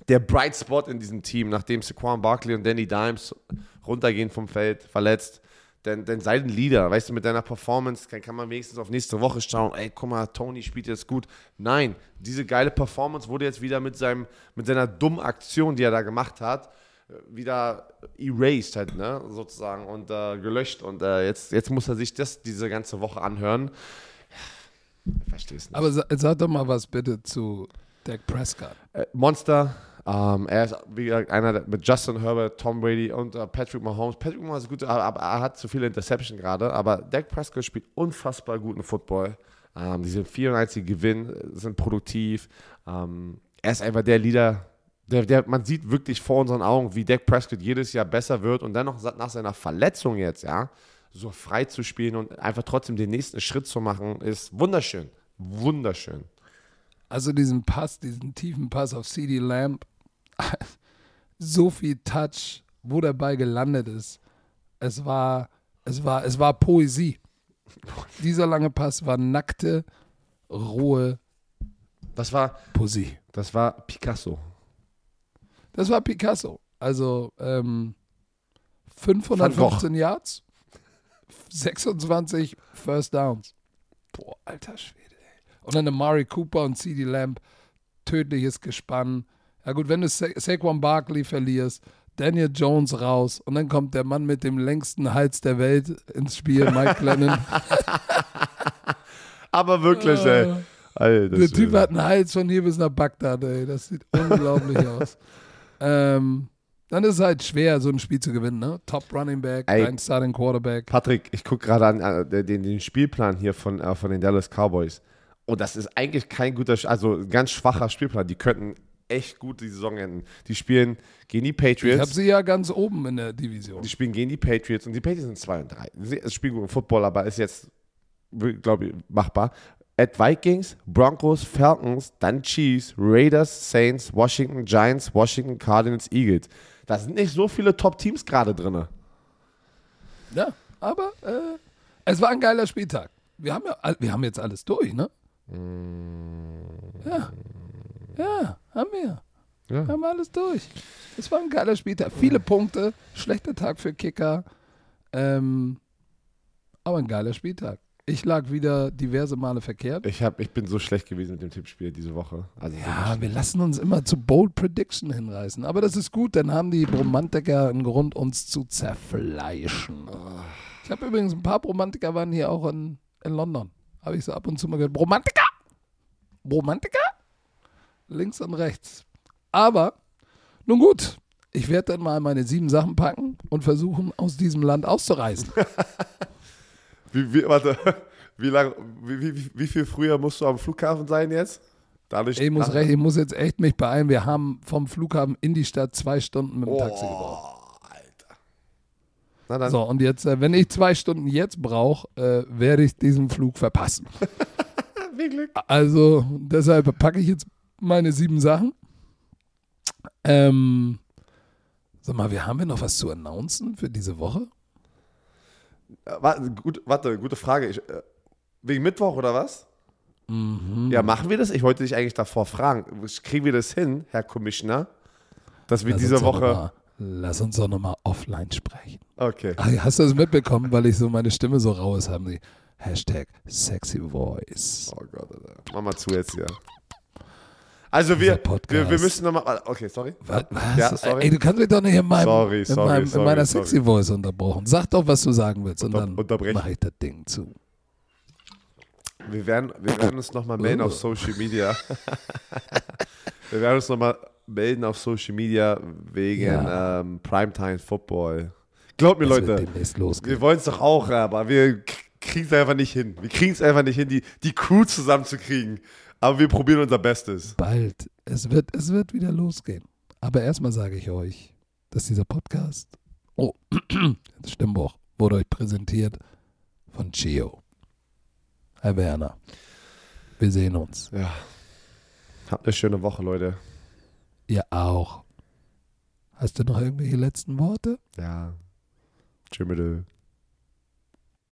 der Bright Spot in diesem Team, nachdem Saquon Barkley und Danny Dimes runtergehen vom Feld, verletzt. Denn, denn sei ein Leader, weißt du, mit deiner Performance kann, kann man wenigstens auf nächste Woche schauen, ey, guck mal, Tony spielt jetzt gut. Nein, diese geile Performance wurde jetzt wieder mit, seinem, mit seiner dummen Aktion, die er da gemacht hat, wieder erased halt, ne, sozusagen, und äh, gelöscht. Und äh, jetzt, jetzt muss er sich das diese ganze Woche anhören. Ich verstehe es nicht. Aber sa- sag doch mal was bitte zu Dak Prescott. Äh, Monster. Ähm, er ist wie gesagt einer mit Justin Herbert, Tom Brady und äh, Patrick Mahomes. Patrick Mahomes ist gut, aber, er hat zu viele Interception gerade. Aber Dak Prescott spielt unfassbar guten Football. Ähm, die sind 94 Gewinn, sind produktiv. Ähm, er ist einfach der Leader. Der, der, man sieht wirklich vor unseren Augen, wie Dak Prescott jedes Jahr besser wird und dann noch nach seiner Verletzung jetzt, ja, so frei zu spielen und einfach trotzdem den nächsten Schritt zu machen, ist wunderschön. Wunderschön. Also diesen Pass, diesen tiefen Pass auf CD Lamb, so viel Touch, wo der Ball gelandet ist. Es war, es war, es war Poesie. Dieser lange Pass war nackte, rohe Das war, Poesie. das war Picasso. Das war Picasso. Also ähm, 515 Yards, 26 First Downs. Boah, alter Schwede. Ey. Und dann Amari Cooper und CD Lamb, tödliches Gespann. Ja gut, wenn du Sa Saquon Barkley verlierst, Daniel Jones raus und dann kommt der Mann mit dem längsten Hals der Welt ins Spiel, Mike Glennon. Aber wirklich, ey. Alter, Der Typ hat einen Hals von hier bis nach Bagdad, ey. Das sieht unglaublich aus. Ähm, dann ist es halt schwer, so ein Spiel zu gewinnen, ne? Top Running Back, Ey. dein Starting Quarterback. Patrick, ich gucke gerade an äh, den, den- Spielplan hier von, äh, von den Dallas Cowboys. Und das ist eigentlich kein guter, also ganz schwacher Spielplan. Die könnten echt gut die Saison enden. Die spielen gegen die Ich habe Patriots. sie ja ganz oben in der Division. Die spielen gegen die Patriots und die Patriots sind 2 und 3. Sie spielen guten Football, aber ist jetzt, glaube ich, machbar. At Vikings, Broncos, Falcons, dann Chiefs, Raiders, Saints, Washington, Giants, Washington, Cardinals, Eagles. Da sind nicht so viele Top-Teams gerade drin. Ja, aber äh, es war ein geiler Spieltag. Wir haben ja, wir haben jetzt alles durch, ne? Ja, ja, haben wir. Ja. Haben wir alles durch. Es war ein geiler Spieltag. Viele Punkte, schlechter Tag für Kicker, ähm, aber ein geiler Spieltag. Ich lag wieder diverse Male verkehrt. Ich, hab, ich bin so schlecht gewesen mit dem Tippspiel diese Woche. Also Ja, wir lassen uns immer zu Bold Prediction hinreißen. Aber das ist gut, dann haben die Bromantiker einen Grund, uns zu zerfleischen. Ich habe übrigens ein paar Bromantiker waren hier auch in, in London. Habe ich so ab und zu mal gehört. Bromantiker! Bromantiker? Links und rechts. Aber, nun gut, ich werde dann mal meine sieben Sachen packen und versuchen, aus diesem Land auszureisen. Wie, wie, warte, wie, lang, wie, wie, wie viel früher musst du am Flughafen sein jetzt? Dadurch, Ich muss, recht, ich muss jetzt echt mich beeilen. Wir haben vom Flughafen in die Stadt zwei Stunden mit dem Taxi gebraucht. Oh, Alter. So, und jetzt, äh, wenn ich zwei Stunden jetzt brauche, äh, werde ich diesen Flug verpassen. viel Glück. Also, deshalb packe ich jetzt meine sieben Sachen. Ähm, sag mal, wir haben wir noch was zu announcen für diese Woche? Äh, Warte, gut, warte, gute Frage. Ich, äh, wegen Mittwoch oder was? Mhm. Ja, machen wir das? Ich wollte dich eigentlich davor fragen. Kriegen wir das hin, Herr Commissioner? Dass wir Lass diese Woche. Mal, lass uns doch nochmal offline sprechen. Okay. Ah, Hast du das mitbekommen, weil ich so meine Stimme so rau ist, haben die Hashtag sexy voice. Oh Gott, Alter. Mach mal zu jetzt hier. Also wir, wir, wir müssen nochmal. Okay, sorry. Was? Ja, sorry. Ey, du kannst mich doch nicht in, meinem, Sorry, in, sorry, meinem, in meiner sexy voice unterbrochen. Sag doch, was du sagen willst und Unter- dann unterbrechen. mache ich das Ding zu. Wir werden, wir werden uns nochmal melden auf Social Media. wir werden uns nochmal melden auf Social Media wegen Ja. ähm, Primetime Football. Glaubt mir, wird Leute, wir wollen es doch auch, aber wir kriegen es einfach nicht hin. Wir kriegen es einfach nicht hin, die, die Crew zusammenzukriegen. Aber wir probieren unser Bestes. Bald. Es wird, es wird wieder losgehen. Aber erstmal sage ich euch, dass dieser Podcast, oh, das wurde euch präsentiert von Chio. Herr Werner. Wir sehen uns. Ja. Habt eine schöne Woche, Leute. Ihr auch. Hast du noch irgendwelche letzten Worte? Ja. Tschüss.